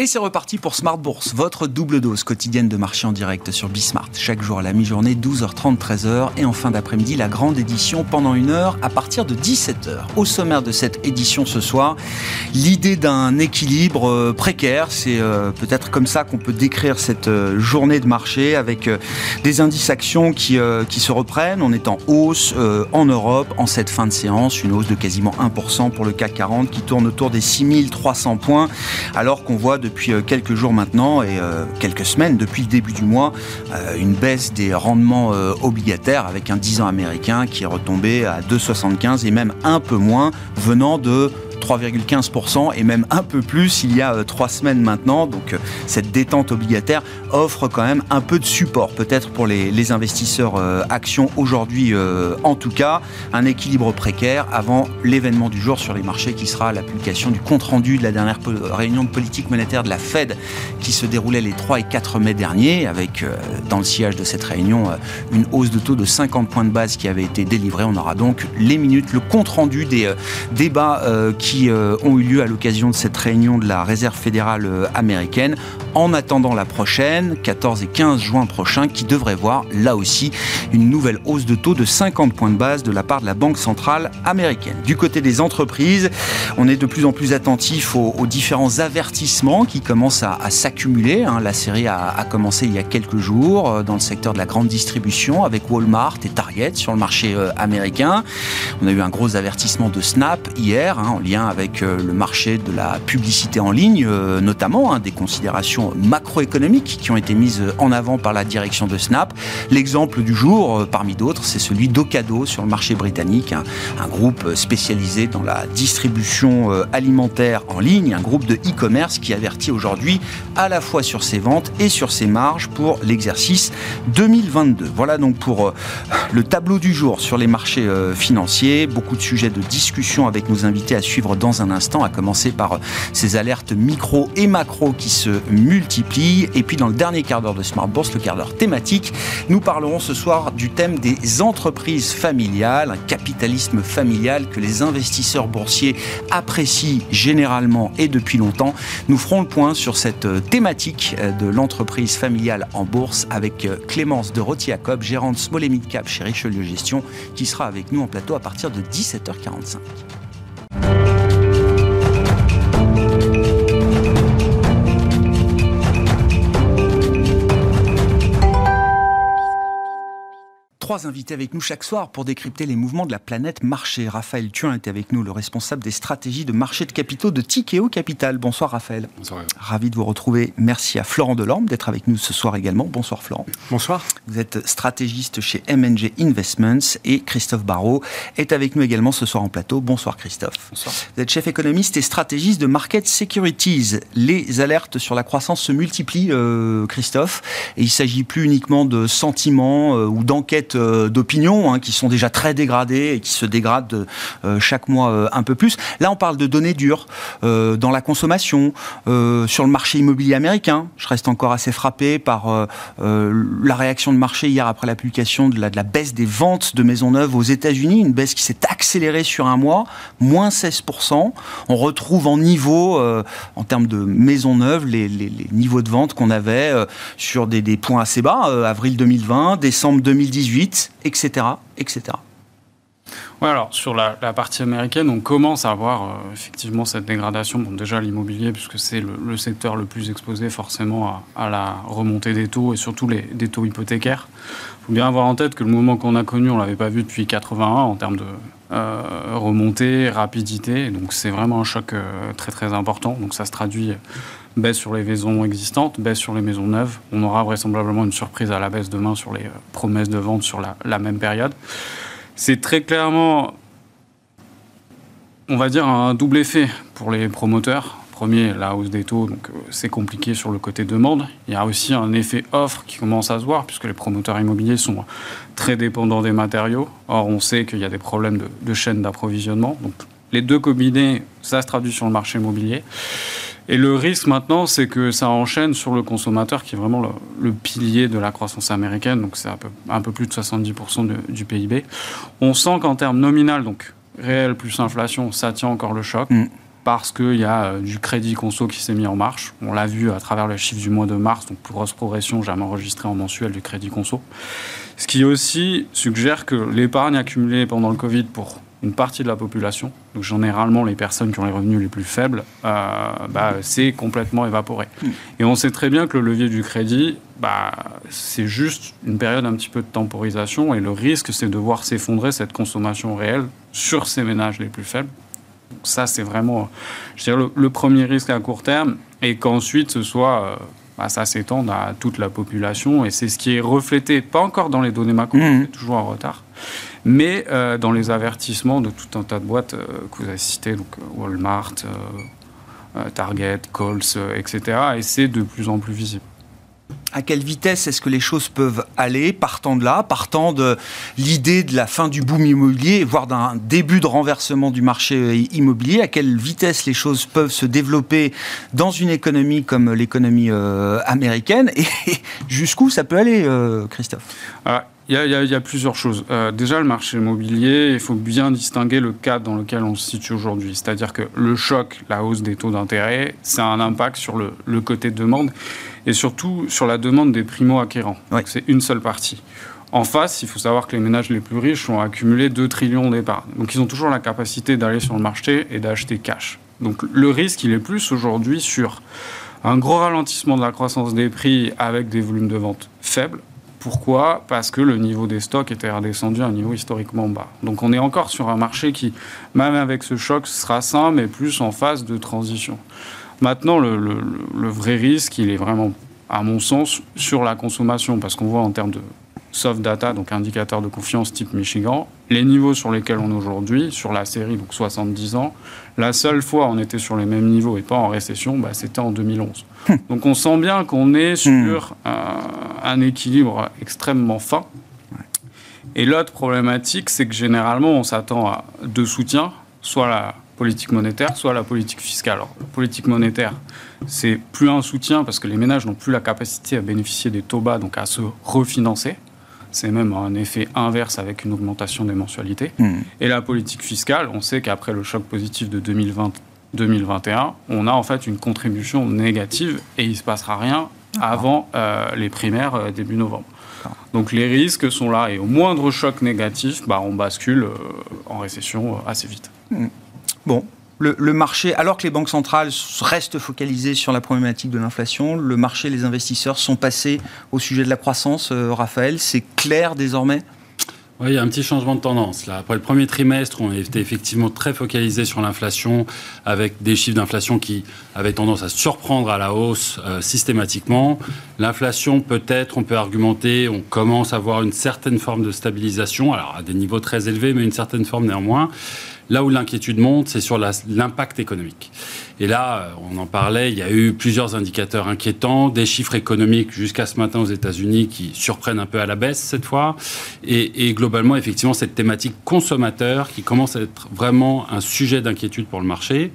Et c'est reparti pour Smart Bourse, votre double dose quotidienne de marché en direct sur Bismart. Chaque jour à la mi-journée, 12h30, 13h. Et en fin d'après-midi, la grande édition pendant une heure à partir de 17h. Au sommaire de cette édition ce soir, l'idée d'un équilibre euh, précaire. C'est euh, peut-être comme ça qu'on peut décrire cette euh, journée de marché avec des indices actions qui, qui se reprennent. On est en hausse en Europe en cette fin de séance. Une hausse de quasiment 1% pour le CAC 40 qui tourne autour des 6300 points alors qu'on voit de depuis euh, quelques jours maintenant et euh, quelques semaines depuis le début du mois euh, une baisse des rendements obligataires avec un 10 ans américain qui est retombé à 2,75 et même un peu moins venant de 3,15% et même un peu plus il y a euh, trois semaines maintenant. Donc euh, cette détente obligataire offre quand même un peu de support peut-être pour les, investisseurs euh, actions aujourd'hui en tout cas. Un équilibre précaire avant l'événement du jour sur les marchés qui sera la publication du compte-rendu de la dernière réunion de politique monétaire de la Fed qui se déroulait les 3 et 4 mai dernier avec dans le sillage de cette réunion une hausse de taux de 50 points de base qui avait été délivrée. On aura donc les minutes, le compte-rendu des débats qui euh, ont eu lieu à l'occasion de cette réunion de la Réserve fédérale euh, américaine, en attendant la prochaine, 14 et 15 juin prochain, qui devrait voir là aussi une nouvelle hausse de taux de 50 points de base de la part de la Banque centrale américaine. Du côté des entreprises, on est de plus en plus attentif aux, différents avertissements qui commencent à, s'accumuler. Hein. La série a, commencé il y a quelques jours euh, dans le secteur de la grande distribution avec Walmart et Target sur le marché américain. On a eu un gros avertissement de Snap hier hein, en lien avec euh, le marché de la publicité en ligne, euh, notamment hein, des considérations macroéconomiques qui ont été mises en avant par la direction de Snap. L'exemple du jour, euh, parmi d'autres, c'est celui d'Ocado sur le marché britannique, un, groupe spécialisé dans la distribution alimentaire en ligne, un groupe de e-commerce qui avertit aujourd'hui à la fois sur ses ventes et sur ses marges pour l'exercice 2022. Voilà donc pour le tableau du jour sur les marchés financiers. Beaucoup de sujets de discussion avec nos invités à suivre dans un instant, à commencer par euh, ces alertes micro et macro qui se. Et puis dans le dernier quart d'heure de Smart Bourse, le quart d'heure thématique, nous parlerons ce soir du thème des entreprises familiales, un capitalisme familial que les investisseurs boursiers apprécient généralement et depuis longtemps. Nous ferons le point sur cette euh, thématique euh, de l'entreprise familiale en bourse avec Clémence de Rotiacob, gérante Small Mid Cap chez Richelieu Gestion, qui sera avec nous en plateau à partir de 17h45. Trois invités avec nous chaque soir pour décrypter les mouvements de la planète marché. Raphaël Thuin est avec nous, le responsable des stratégies de marché de capitaux de Tikeo Capital. Bonsoir Raphaël. Bonsoir. Ravi de vous retrouver. Merci à Florent Delorme d'être avec nous ce soir également. Bonsoir Florent. Bonsoir. Vous êtes stratégiste chez MNG Investments et Christophe Barrault est avec nous également ce soir en plateau. Bonsoir Christophe. Bonsoir. Vous êtes chef économiste et stratégiste de Market Securities. Les alertes sur la croissance se multiplient, euh, Christophe, et il s'agit plus uniquement de sentiments euh, ou d'enquêtes d'opinion hein, qui sont déjà très dégradées et qui se dégradent euh, chaque mois euh, un peu plus. Là, on parle de données dures dans la consommation, sur le marché immobilier américain. Je reste encore assez frappé par la réaction de marché hier après la publication de la, baisse des ventes de maisons neuves aux États-Unis, une baisse qui s'est accélérée sur un mois, moins 16%. On retrouve en niveau, en termes de maisons neuves, les, niveaux de vente qu'on avait sur des, points assez bas, avril 2020, décembre 2018 etc. etc. Alors sur la, partie américaine, on commence à voir euh, effectivement cette dégradation. Déjà l'immobilier, puisque c'est le, secteur le plus exposé forcément à, la remontée des taux et surtout les, des taux hypothécaires. Il faut bien avoir en tête que le mouvement qu'on a connu, on l'avait pas vu depuis 81 en termes de euh, remontée, rapidité. Donc c'est vraiment un choc euh, très très important. Donc ça se traduit baisse sur les maisons existantes, baisse sur les maisons neuves. On aura vraisemblablement une surprise à la baisse demain sur les euh, promesses de vente sur la, même période. C'est très clairement, on va dire, un double effet pour les promoteurs. Premier, la hausse des taux, donc euh, c'est compliqué sur le côté demande. Il y a aussi un effet offre qui commence à se voir, puisque les promoteurs immobiliers sont très dépendants des matériaux. Or, on sait qu'il y a des problèmes de, de chaîne d'approvisionnement. Donc, les deux combinés, ça se traduit sur le marché immobilier. Et le risque maintenant, c'est que ça enchaîne sur le consommateur qui est vraiment le, pilier de la croissance américaine, donc c'est un peu, un peu plus de 70% du PIB. On sent qu'en termes nominal, donc réel plus inflation, ça tient encore le choc. Mm. parce qu'il y a du crédit conso qui s'est mis en marche. On l'a vu à travers le chiffre du mois de mars, donc plus grosse progression jamais enregistrée en mensuel du crédit conso. Ce qui aussi suggère que l'épargne accumulée pendant le Covid pour une partie de la population, donc généralement les personnes qui ont les revenus les plus faibles, euh, bah, c'est complètement évaporé. Et on sait très bien que le levier du crédit, bah, c'est juste une période un petit peu de temporisation et le risque, c'est de voir s'effondrer cette consommation réelle sur ces ménages les plus faibles. ça, c'est vraiment je dirais, le, premier risque à court terme et qu'ensuite ce soit euh, bah, ça s'étende à toute la population et c'est ce qui est reflété, pas encore dans les données macro, mmh. toujours en retard, mais euh, dans les avertissements de tout un tas de boîtes euh, que vous avez citées, donc euh, Walmart, Target, Coles, etc. Et c'est de plus en plus visible. À quelle vitesse est-ce que les choses peuvent aller, partant de là, partant de l'idée de la fin du boom immobilier, voire d'un début de renversement du marché immobilier, à quelle vitesse les choses peuvent se développer dans une économie comme l'économie euh, américaine, et jusqu'où ça peut aller, euh, Christophe? Ah, il y, a, plusieurs choses. Euh, déjà, le marché immobilier, il faut bien distinguer le cadre dans lequel on se situe aujourd'hui. C'est-à-dire que le choc, la hausse des taux d'intérêt, ça a un impact sur le, le côté de demande et surtout sur la demande des primo-acquérants. C'est une seule partie. En face, il faut savoir que les ménages les plus riches ont accumulé 2 trillions d'épargne. Donc ils ont toujours la capacité d'aller sur le marché et d'acheter cash. Donc le risque, il est plus aujourd'hui sur un gros ralentissement de la croissance des prix avec des volumes de vente faibles. Pourquoi Parce que le niveau des stocks était redescendu à un niveau historiquement bas. Donc on est encore sur un marché qui, même avec ce choc, sera sain, mais plus en phase de transition. Maintenant, le, vrai risque, il est vraiment, à mon sens, sur la consommation, parce qu'on voit en termes de soft data, donc indicateur de confiance type Michigan, les niveaux sur lesquels on est aujourd'hui, sur la série, donc 70 ans, la seule fois on était sur les mêmes niveaux et pas en récession, bah, c'était en 2011. Hum. Donc on sent bien qu'on est sur hum. un, équilibre extrêmement fin. Et l'autre problématique, c'est que généralement, on s'attend à deux soutiens, soit la politique monétaire, soit la politique fiscale. Alors, la politique monétaire, c'est plus un soutien parce que les ménages n'ont plus la capacité à bénéficier des taux bas, donc à se refinancer. C'est même un effet inverse avec une augmentation des mensualités. Hmm. Et la politique fiscale, on sait qu'après le choc positif de 2020, 2021, on a en fait une contribution négative et il ne se passera rien avant euh, les primaires euh, début novembre. Donc les risques sont là et au moindre choc négatif, bah, on bascule euh, en récession assez vite. Hmm. Bon, le, marché, alors que les banques centrales restent focalisées sur la problématique de l'inflation, le marché, les investisseurs sont passés au sujet de la croissance. Euh, Raphaël, c'est clair désormais? Oui, il y a un petit changement de tendance. Là. Après le premier trimestre, on était effectivement très focalisé sur l'inflation, avec des chiffres d'inflation qui avaient tendance à surprendre à la hausse euh, systématiquement. L'inflation, peut-être, on peut argumenter, on commence à voir une certaine forme de stabilisation, alors à des niveaux très élevés, mais une certaine forme néanmoins. Là où l'inquiétude monte, c'est sur l'impact économique. Et là, euh, on en parlait, il y a eu plusieurs indicateurs inquiétants, des chiffres économiques jusqu'à ce matin aux États-Unis qui surprennent un peu à la baisse cette fois, et, et, globalement, effectivement, cette thématique consommateur qui commence à être vraiment un sujet d'inquiétude pour le marché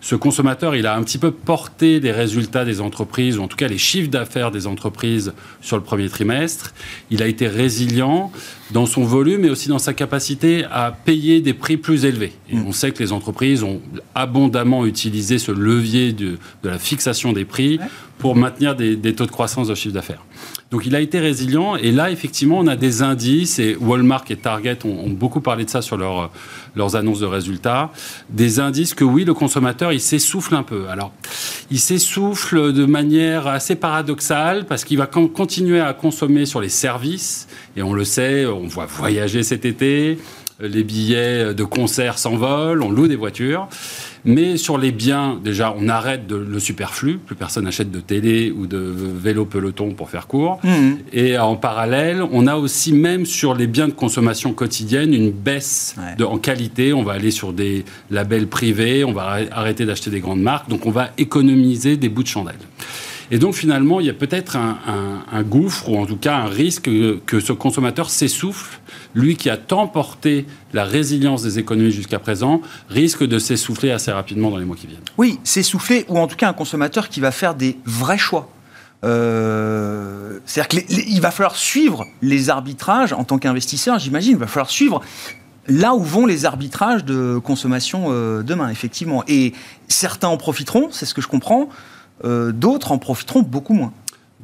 ce consommateur, il a un petit peu porté des résultats des entreprises, ou en tout cas les chiffres d'affaires des entreprises sur le premier trimestre. Il a été résilient dans son volume et aussi dans sa capacité à payer des prix plus élevés. Et mm. on sait que les entreprises ont abondamment utilisé ce levier de, la fixation des prix pour maintenir des, taux de croissance de chiffre d'affaires. Donc il a été résilient et là effectivement on a des indices et Walmart et Target ont, beaucoup parlé de ça sur leur, leurs annonces de résultats, des indices que oui le consommateur il s'essouffle un peu. Alors il s'essouffle de manière assez paradoxale parce qu'il va continuer à consommer sur les services et on le sait, on voit voyager cet été, les billets de concert s'envolent, on loue des voitures. Mais sur les biens, déjà, on arrête de, le superflu. Plus personne n'achète de télé ou de vélo peloton pour faire court. Mmh. Et en parallèle, on a aussi, même sur les biens de consommation quotidienne, une baisse de, en qualité. On va aller sur des labels privés, on va arrêter d'acheter des grandes marques. Donc, on va économiser des bouts de chandelle. Et donc finalement, il y a peut-être un, gouffre, ou en tout cas un risque que, ce consommateur s'essouffle. Lui qui a tant porté la résilience des économies jusqu'à présent, risque de s'essouffler assez rapidement dans les mois qui viennent. Oui, s'essouffler, ou en tout cas un consommateur qui va faire des vrais choix. Euh, c'est-à-dire qu'il va falloir suivre les arbitrages en tant qu'investisseur, j'imagine. Il va falloir suivre là où vont les arbitrages de consommation demain, effectivement. Et certains en profiteront, c'est ce que je comprends, d'autres en profiteront beaucoup moins.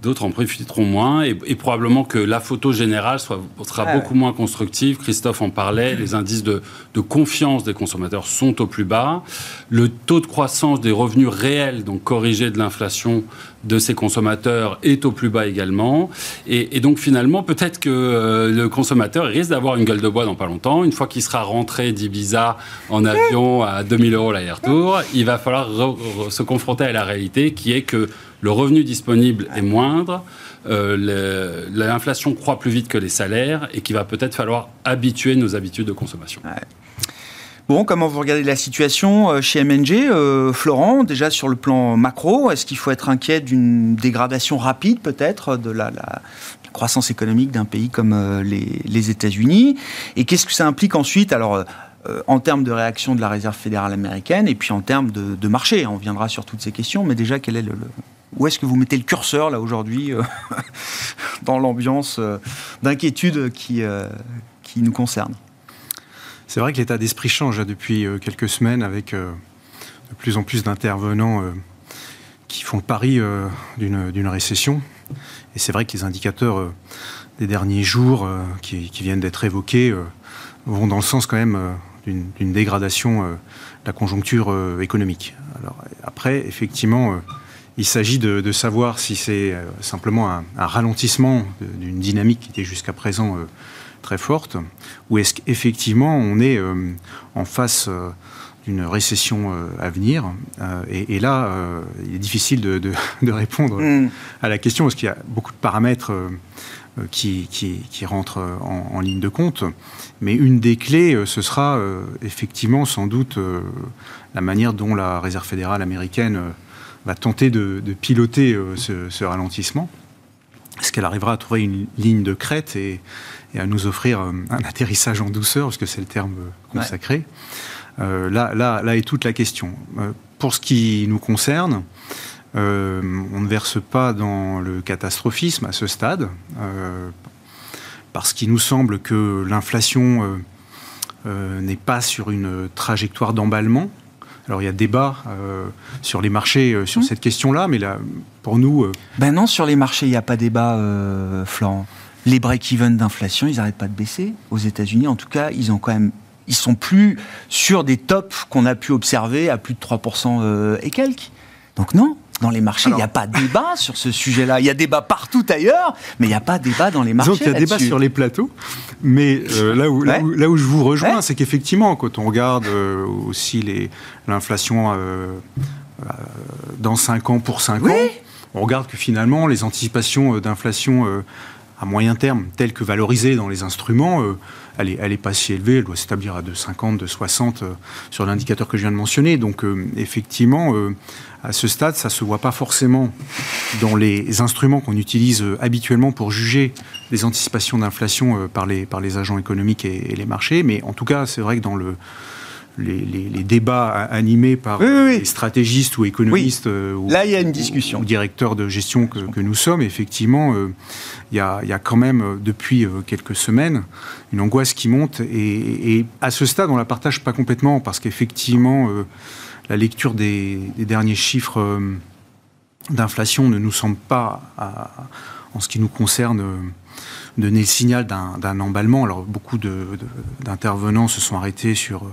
D'autres en profiteront moins et, probablement que la photo générale soit, sera beaucoup moins constructive. Christophe en parlait, les indices de, de, confiance des consommateurs sont au plus bas. Le taux de croissance des revenus réels, donc corrigés de l'inflation de ces consommateurs, est au plus bas également. Et, donc finalement, peut-être que euh, le consommateur risque d'avoir une gueule de bois dans pas longtemps. Une fois qu'il sera rentré d'Ibiza en avion à 2000 euros l'aller-retour, il va falloir se confronter à la réalité qui est que le revenu disponible est moindre, euh, l'inflation croît plus vite que les salaires et qu'il va peut-être falloir habituer nos habitudes de consommation. Bon, comment vous regardez la situation euh, chez MNG euh, Florent, déjà sur le plan macro, est-ce qu'il faut être inquiet d'une dégradation rapide peut-être de la, croissance économique d'un pays comme les, États-Unis? Et qu'est-ce que ça implique ensuite? Alors, en termes de réaction de la Réserve fédérale américaine et puis en termes de, marché. On viendra sur toutes ces questions, mais déjà, quel est le, où est-ce que vous mettez le curseur là aujourd'hui euh, dans l'ambiance euh, d'inquiétude qui, euh, qui nous concerne? C'est vrai que l'état d'esprit change depuis quelques semaines avec de plus en plus d'intervenants qui font le pari d'une récession. Et c'est vrai que les indicateurs des derniers jours qui, viennent d'être évoqués vont dans le sens quand même d'une dégradation de la conjoncture économique. Alors, après, effectivement, il s'agit de, savoir si c'est euh, simplement un, ralentissement d'une dynamique qui était jusqu'à présent euh, très forte, ou est-ce qu'effectivement on est euh, en face d'une récession à venir. Et, là, il est difficile de, répondre mm. à la question, parce qu'il y a beaucoup de paramètres qui, qui, rentrent en, ligne de compte. Mais une des clés, ce sera effectivement sans doute la manière dont la Réserve fédérale américaine va tenter de, piloter euh, ce, ralentissement. Est-ce qu'elle arrivera à trouver une ligne de crête et, à nous offrir euh, un atterrissage en douceur, parce que c'est le terme consacré euh, là, là, là est toute la question. pour ce qui nous concerne, on ne verse pas dans le catastrophisme à ce stade, parce qu'il nous semble que l'inflation n'est pas sur une trajectoire d'emballement, alors il y a débat euh, sur les marchés euh, sur mmh. cette question-là, mais là, pour nous... Euh, ben non, sur les marchés, il n'y a pas débat, Florent. Les break-even d'inflation, ils n'arrêtent pas de baisser. Aux États-Unis, en tout cas, ils ont quand même... Ils sont plus sur des tops qu'on a pu observer à plus de 3% et quelques. Donc non, dans les marchés, il n'y a pas débat sur ce sujet-là. Il y a débat partout ailleurs, mais il n'y a pas débat dans les marchés. Donc il y a débat sur les plateaux, mais euh, là, où, là, où, je vous rejoins, c'est qu'effectivement, quand on regarde euh, aussi l'inflation euh, dans 5 ans pour 5 ans, on regarde que finalement, les anticipations d'inflation à moyen terme, telles que valorisées dans les instruments, elle n'est elle est pas si élevée, elle doit s'établir à 2,50, 2,60 sur l'indicateur que je viens de mentionner. Donc effectivement, à ce stade, ça ne se voit pas forcément dans les instruments qu'on utilise euh, habituellement pour juger les anticipations d'inflation euh, par les, par les agents économiques et, les marchés. Mais en tout cas, c'est vrai que dans le, les, débats animés par les stratégistes ou économistes euh, ou, Là, il y a une discussion. directeurs de gestion que, nous sommes, effectivement, il, y a, il, y a, quand même, depuis quelques semaines, une angoisse qui monte. Et, et, à ce stade, on ne la partage pas complètement parce qu'effectivement, la lecture des, derniers chiffres euh, d'inflation ne nous semble pas, en ce qui nous concerne, euh, donner le signal d'un emballement. Alors beaucoup d'intervenants se sont arrêtés sur euh,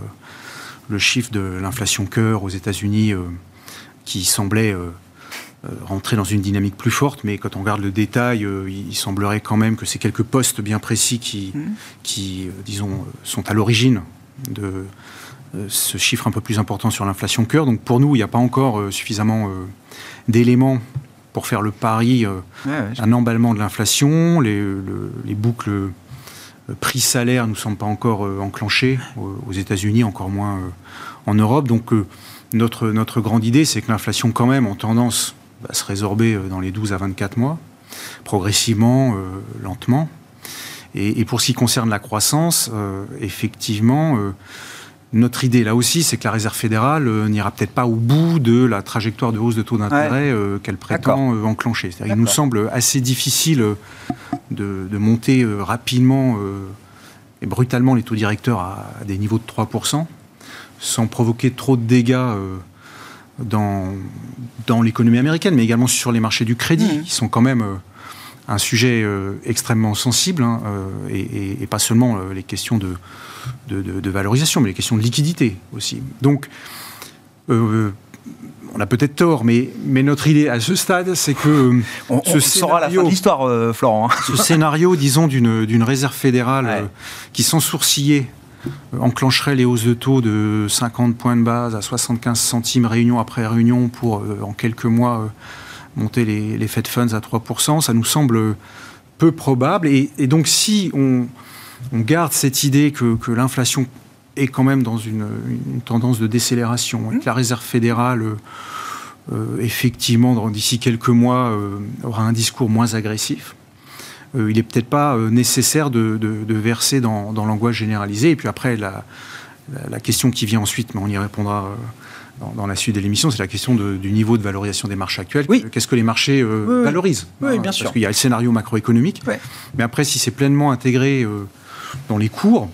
le chiffre de l'inflation cœur aux États-Unis qui semblait rentrer dans une dynamique plus forte, mais quand on regarde le détail, il semblerait quand même que c'est quelques postes bien précis qui, mmh. qui disons, sont à l'origine de, euh, ce chiffre un peu plus important sur l'inflation cœur. Donc pour nous, il n'y a pas encore euh, suffisamment euh, d'éléments pour faire le pari un emballement de l'inflation. Les, boucles prix-salaire ne sont pas encore enclenchées aux, États-Unis, encore moins en Europe. Donc notre, notre grande idée, c'est que l'inflation, quand même, en tendance, va se résorber dans les 12 à 24 mois, progressivement, lentement. Et, pour ce qui concerne la croissance, effectivement, notre idée là aussi, c'est que la Réserve fédérale euh, n'ira peut-être pas au bout de la trajectoire de hausse de taux d'intérêt euh, qu'elle prétend euh, enclencher. Il nous semble assez difficile de, monter rapidement et brutalement les taux directeurs à, des niveaux de 3%, sans provoquer trop de dégâts dans, dans l'économie américaine, mais également sur les marchés du crédit, mmh. qui sont quand même un sujet extrêmement sensible, hein, et, pas seulement les questions de, de, valorisation, mais les questions de liquidité aussi. Donc, on a peut-être tort, mais, mais notre idée à ce stade, c'est que on, ce saura la fin de l'histoire, euh, Florent. Hein. ce scénario, disons, d'une réserve fédérale euh, qui, sans sourciller, euh, enclencherait les hausses de taux de 50 points de base à 75 centimes réunion après réunion pour, en quelques mois, monter les, les Fed Funds à 3%, ça nous semble peu probable. Et, donc, si on, garde cette idée que, que l'inflation est quand même dans une, tendance de décélération. Et que la Réserve fédérale, euh, euh, effectivement, d'ici quelques mois, euh, aura un discours moins agressif. il n'est peut-être pas nécessaire de, verser dans, l'angoisse généralisée. Et puis après, la, la, question qui vient ensuite, mais on y répondra dans, la suite de l'émission, c'est la question du niveau de valorisation des marchés actuels. Oui. Qu'est-ce que les marchés valorisent? Oui, bien sûr. Parce qu'il y a le scénario macroéconomique. Mais après, si c'est pleinement intégré dans les cours,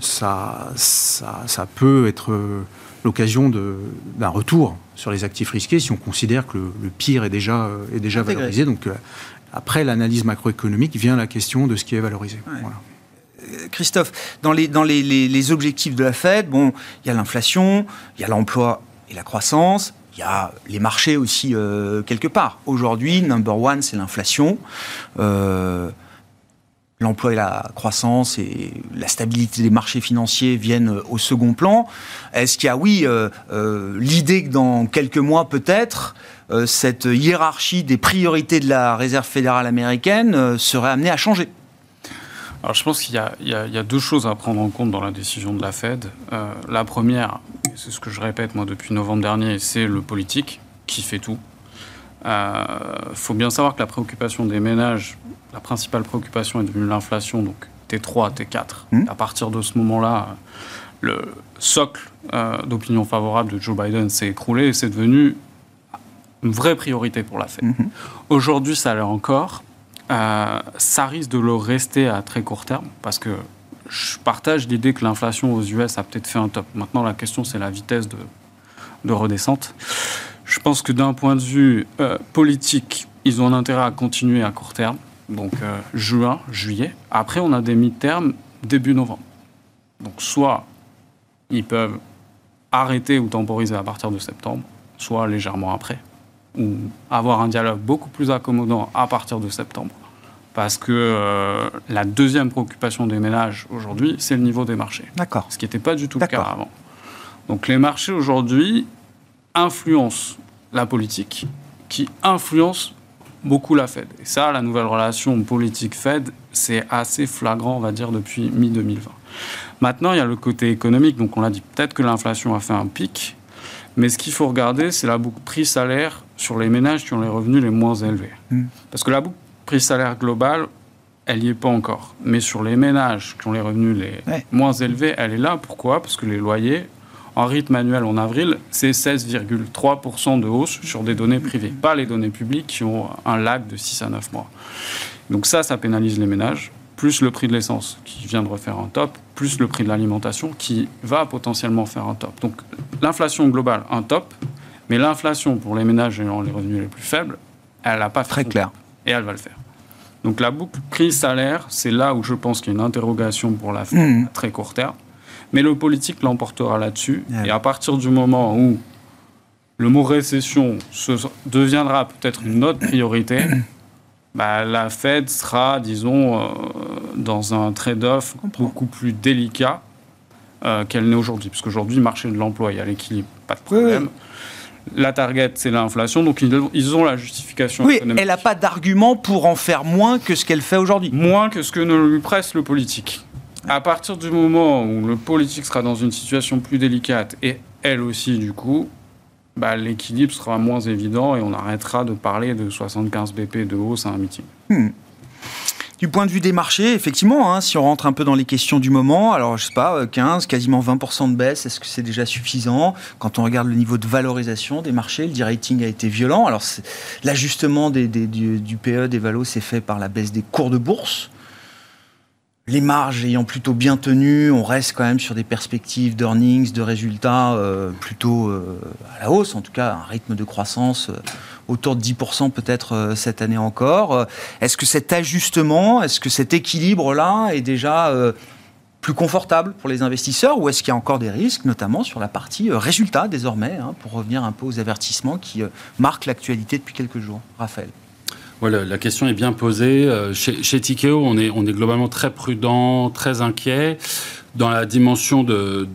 ça, ça, peut être euh, l'occasion d'un retour sur les actifs risqués si on considère que le, pire est déjà, euh, est déjà valorisé. Donc, euh, après l'analyse macroéconomique vient la question de ce qui est valorisé. Christophe, dans, les, dans les, objectifs de la Fed, bon, il y a l'inflation, il y a l'emploi et la croissance, il y a les marchés aussi quelque part. Aujourd'hui, number one, c'est l'inflation l'emploi et la croissance et la stabilité des marchés financiers viennent euh, au second plan. Est-ce qu'il y a, oui, euh, euh, l'idée que dans quelques mois peut-être, cette hiérarchie des priorités de la Réserve fédérale américaine serait amenée à changer? Alors je pense qu'il y, a deux choses à prendre en compte dans la décision de la Fed. la première, c'est ce que je répète moi depuis novembre dernier, c'est le politique qui fait tout. Il faut bien savoir que la préoccupation des ménages la principale préoccupation est devenue l'inflation, donc T3, T4. Hmm. À partir de ce moment-là, le socle euh, d'opinion favorable de Joe Biden s'est écroulé et c'est devenu une vraie priorité pour la Fed. Hmm. Aujourd'hui, ça l'est encore. Euh, ça risque de le rester à très court terme parce que je partage l'idée que l'inflation aux US a peut-être fait un top. Maintenant, la question, c'est la vitesse de, de, redescente. Je pense que d'un point de vue euh, politique, ils ont intérêt à continuer à court terme donc euh, juin, juillet. Après, on a des mi-termes début novembre. Donc soit ils peuvent arrêter ou temporiser à partir de septembre, soit légèrement après, ou avoir un dialogue beaucoup plus accommodant à partir de septembre. Parce que euh, la deuxième préoccupation des ménages aujourd'hui, c'est le niveau des marchés. D'accord. Ce qui n'était pas du tout le cas avant. Donc les marchés aujourd'hui influencent la politique, qui influence beaucoup la Fed. Et ça, la nouvelle relation politique-Fed, c'est assez flagrant, on va dire, depuis mi-2020. Maintenant, il y a le côté économique. Donc, on l'a dit, peut-être que l'inflation a fait un pic. Mais ce qu'il faut regarder, c'est la boucle prix-salaire sur les ménages qui ont les revenus les moins élevés. Hmm. Parce que la boucle prix-salaire globale, elle n'y est pas encore. Mais sur les ménages qui ont les revenus les moins élevés, elle est là. Pourquoi? Parce que les loyers en rythme annuel en avril, c'est 16,3% de hausse sur des données privées, pas les données publiques qui ont un lag de 6 à 9 mois. Donc ça, ça pénalise les ménages, plus le prix de l'essence qui vient de refaire un top, plus le prix de l'alimentation qui va potentiellement faire un top. Donc l'inflation globale, un top, mais l'inflation pour les ménages ayant les revenus les plus faibles, elle n'a pas Très clair. Et elle va le faire. Donc la boucle prix-salaire, c'est là où je pense qu'il y a une interrogation pour la fin mmh. à très court terme. Mais le politique l'emportera là-dessus. Et à partir du moment où le mot récession deviendra peut-être une autre priorité, bah, la Fed sera, disons, euh, dans un trade-off beaucoup plus délicat euh, qu'elle n'est aujourd'hui. Parce qu'aujourd'hui, marché de l'emploi, il y a l'équilibre, pas de problème. La target, c'est l'inflation, donc ils ont la justification oui, elle n'a pas d'argument pour en faire moins que ce qu'elle fait aujourd'hui. Moins que ce que ne lui presse le politique. À partir du moment où le politique sera dans une situation plus délicate, et elle aussi du coup, bah, l'équilibre sera moins évident et on arrêtera de parler de 75 BP de hausse à un meeting. Hmm. Du point de vue des marchés, effectivement, hein, si on rentre un peu dans les questions du moment, alors je sais pas, 15, euh, quasiment 20% de baisse, est-ce que c'est déjà suffisant? Quand on regarde le niveau de valorisation des marchés, le de-rating a été violent. Alors l'ajustement du, du PE des valos s'est fait par la baisse des cours de bourse. Les marges ayant plutôt bien tenu, on reste quand même sur des perspectives d'earnings, de résultats euh, plutôt euh, à la hausse, en tout cas un rythme de croissance euh, autour de 10% peut-être cette année encore. Est-ce que cet ajustement, est-ce que cet équilibre-là est déjà plus confortable pour les investisseurs ou est-ce qu'il y a encore des risques, notamment sur la partie résultats désormais, hein, pour revenir un peu aux avertissements qui marquent l'actualité depuis quelques jours? Raphaël voilà, la question est bien posée. Euh, chez, chez Tikeo, on est, on est globalement très prudent, très inquiet. Dans la dimension de,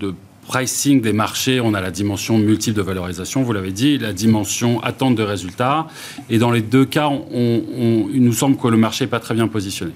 pricing des marchés, on a la dimension multiple de valorisation, vous l'avez dit, la dimension attente de résultats. Et dans les deux cas, on, il nous semble que le marché n'est pas très bien positionné.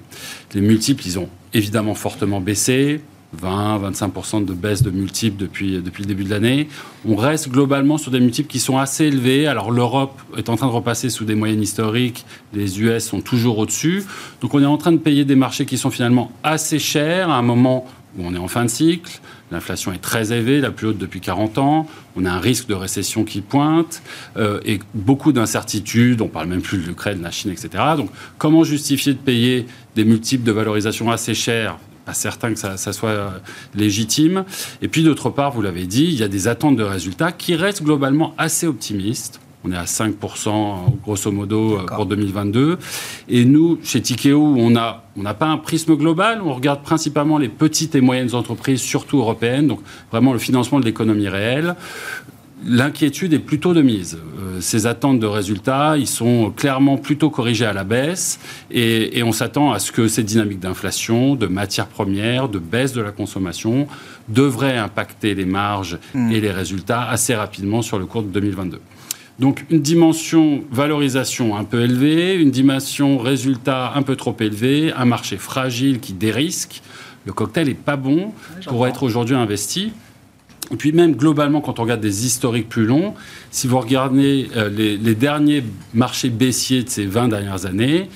Les multiples, ils ont évidemment fortement baissé. 20-25% de baisse de multiples depuis, depuis le début de l'année. On reste globalement sur des multiples qui sont assez élevés. Alors l'Europe est en train de repasser sous des moyennes historiques, les US sont toujours au-dessus. Donc on est en train de payer des marchés qui sont finalement assez chers à un moment où on est en fin de cycle. L'inflation est très élevée, la plus haute depuis 40 ans. On a un risque de récession qui pointe euh, et beaucoup d'incertitudes. On parle même plus de l'Ukraine, de la Chine, etc. Donc, comment justifier de payer des multiples de valorisation assez chers pas certain que ça, soit euh, légitime. Et puis d'autre part, vous l'avez dit, il y a des attentes de résultats qui restent globalement assez optimistes. On est à 5% grosso modo euh, pour 2022. Et nous, chez Tikeo, on n'a on n'a pas un prisme global, on regarde principalement les petites et moyennes entreprises, surtout européennes, donc vraiment le financement de l'économie réelle l'inquiétude est plutôt de mise. Euh, ces attentes de résultats, ils sont clairement plutôt corrigés à la baisse et, on s'attend à ce que ces dynamiques d'inflation, de matières premières, de baisse de la consommation devraient impacter les marges hmm. et les résultats assez rapidement sur le cours de 2022. Donc une dimension valorisation un peu élevée, une dimension résultat un peu trop élevée, un marché fragile qui dérisque. Le cocktail n'est pas bon pour être aujourd'hui investi. Et puis même globalement, quand on regarde des historiques plus longs, si vous regardez euh, les, derniers marchés baissiers de ces 20 dernières années,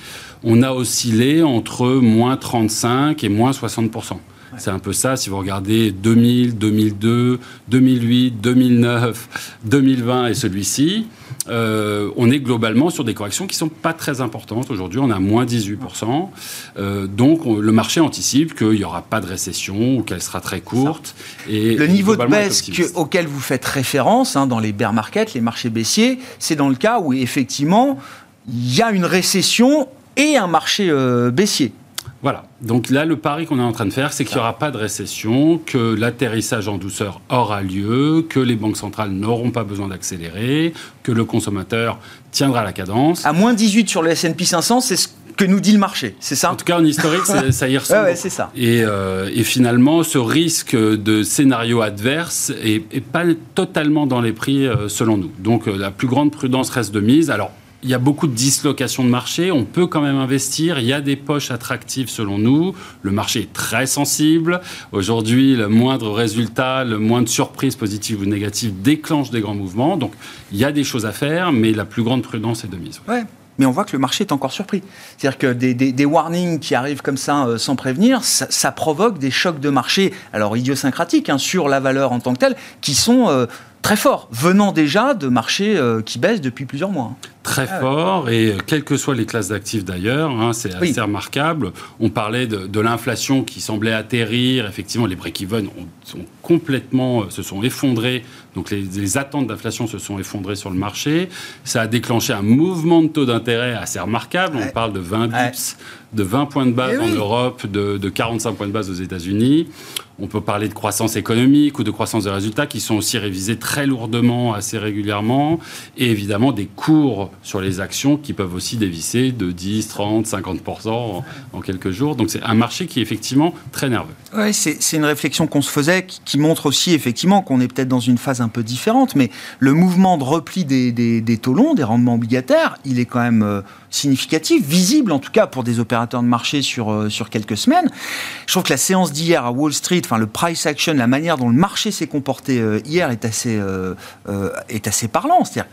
on a oscillé entre moins 35 et moins 60%. C'est un peu ça, si vous regardez 2000, 2002, 2008, 2009, 2020 et celui-ci, euh, on est globalement sur des corrections qui ne sont pas très importantes. Aujourd'hui, on a moins 18%. Euh, donc, le marché anticipe qu'il n'y aura pas de récession ou qu'elle sera très courte. Et le niveau de baisse auquel vous faites référence hein, dans les bear markets, les marchés baissiers, c'est dans le cas où effectivement, il y a une récession et un marché euh, baissier. Voilà. Donc là, le pari qu'on est en train de faire, c'est qu'il n'y aura pas de récession, que l'atterrissage en douceur aura lieu, que les banques centrales n'auront pas besoin d'accélérer, que le consommateur tiendra la cadence. À moins 18 sur le S&P 500, c'est ce que nous dit le marché, c'est ça? En tout cas, en historique, ça y ressemble. ouais, c'est ça. Euh, et, finalement, ce risque de scénario adverse est, pas totalement dans les prix euh, selon nous. Donc, euh, la plus grande prudence reste de mise. Alors, il y a beaucoup de dislocations de marché. On peut quand même investir. Il y a des poches attractives selon nous. Le marché est très sensible. Aujourd'hui, le moindre résultat, le moindre surprise positive ou négative déclenche des grands mouvements. Donc, il y a des choses à faire, mais la plus grande prudence est de mise. Ouais. Mais on voit que le marché est encore surpris. C'est-à-dire que des, warnings qui arrivent comme ça euh, sans prévenir, ça, provoque des chocs de marché, alors idiosyncratiques, hein, sur la valeur en tant que telle, qui sont euh, très forts, venant déjà de marchés euh, qui baissent depuis plusieurs mois. Très ah fort et quelles que soient les classes d'actifs d'ailleurs, hein, c'est assez remarquable. On parlait de, l'inflation qui semblait atterrir. Effectivement, les break-even sont complètement euh, se sont effondrés. Donc les, attentes d'inflation se sont effondrées sur le marché. Ça a déclenché un mouvement de taux d'intérêt assez remarquable. On parle de 20 bips, de 20 points de base eh en Europe, de, de 45 points de base aux États-Unis. On peut parler de croissance économique ou de croissance de résultats qui sont aussi révisés très lourdement, assez régulièrement, et évidemment des cours sur les actions qui peuvent aussi dévisser de 10, 30, 50% en, quelques jours. Donc c'est un marché qui est effectivement très nerveux. Oui, c'est une réflexion qu'on se faisait qui, montre aussi effectivement qu'on est peut-être dans une phase un peu différente, mais le mouvement de repli des, des, taux longs, des rendements obligataires, il est quand même euh, significatif, visible en tout cas pour des opérateurs de marché sur, euh, sur quelques semaines. Je trouve que la séance d'hier à Wall Street, enfin le price action, la manière dont le marché s'est comporté euh, hier est assez, est assez parlant. C'est-à-dire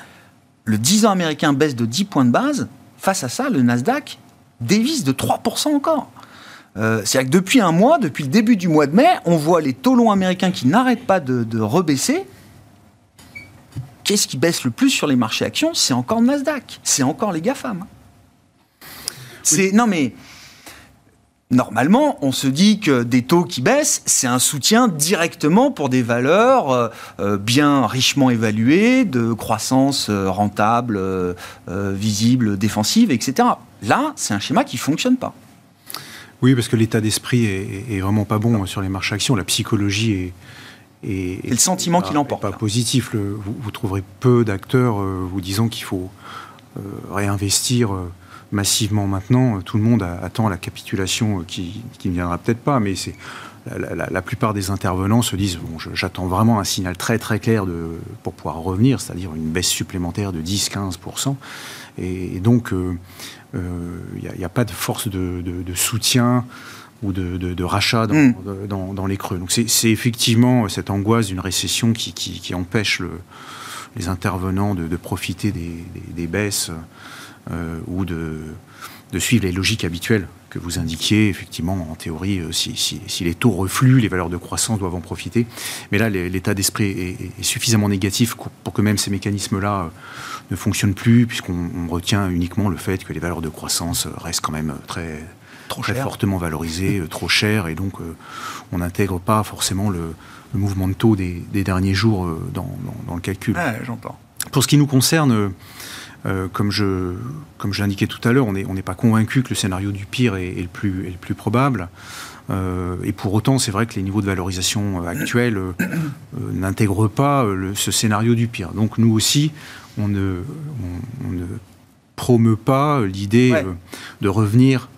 le 10 ans américain baisse de 10 points de base, face à ça, le Nasdaq dévisse de 3% encore. Euh, c'est-à-dire que depuis un mois, depuis le début du mois de mai, on voit les taux longs américains qui n'arrêtent pas de, rebaisser. Qu'est-ce qui baisse le plus sur les marchés actions? C'est encore le Nasdaq, c'est encore les GAFAM. C'est non mais normalement, on se dit que des taux qui baissent, c'est un soutien directement pour des valeurs euh, euh, bien richement évaluées, de croissance euh, rentable, visible, défensive, etc. Là, c'est un schéma qui ne fonctionne pas. Oui, parce que l'état d'esprit est, vraiment pas bon sur les marchés actions. La psychologie est, et, le sentiment qui l'emporte. Pas positif. vous, trouverez peu d'acteurs vous disant qu'il faut réinvestir massivement maintenant. Tout le monde attend la capitulation qui, ne viendra peut-être pas, mais c'est la, plupart des intervenants se disent bon, j'attends vraiment un signal très très clair de, pour pouvoir revenir, c'est-à-dire une baisse supplémentaire de 10-15%. Et, donc, il euh, n'y euh, a, pas de force de, soutien ou de, rachat hmm. dans, les creux. Donc c'est effectivement cette angoisse d'une récession qui, empêche les intervenants de, profiter des baisses euh, ou de, de, suivre les logiques habituelles que vous indiquiez. Effectivement, en théorie, euh, si, si, les taux refluent, les valeurs de croissance doivent en profiter. Mais là, l'état d'esprit est, suffisamment négatif pour que même ces mécanismes-là euh, ne fonctionnent plus, puisqu'on retient uniquement le fait que les valeurs de croissance restent quand même très, trop très fortement valorisées, trop chères, et donc on n'intègre pas forcément le, mouvement de taux des, derniers jours dans, dans, le calcul. J'entends. Pour ce qui nous concerne, euh, comme je, comme je l'indiquais tout à l'heure, on n'est on pas convaincu que le scénario du pire est, le, plus, est le plus probable. Euh, et pour autant, c'est vrai que les niveaux de valorisation euh, actuels n'intègrent pas ce scénario du pire. Donc nous aussi, on ne, on, ne promeut pas l'idée de revenir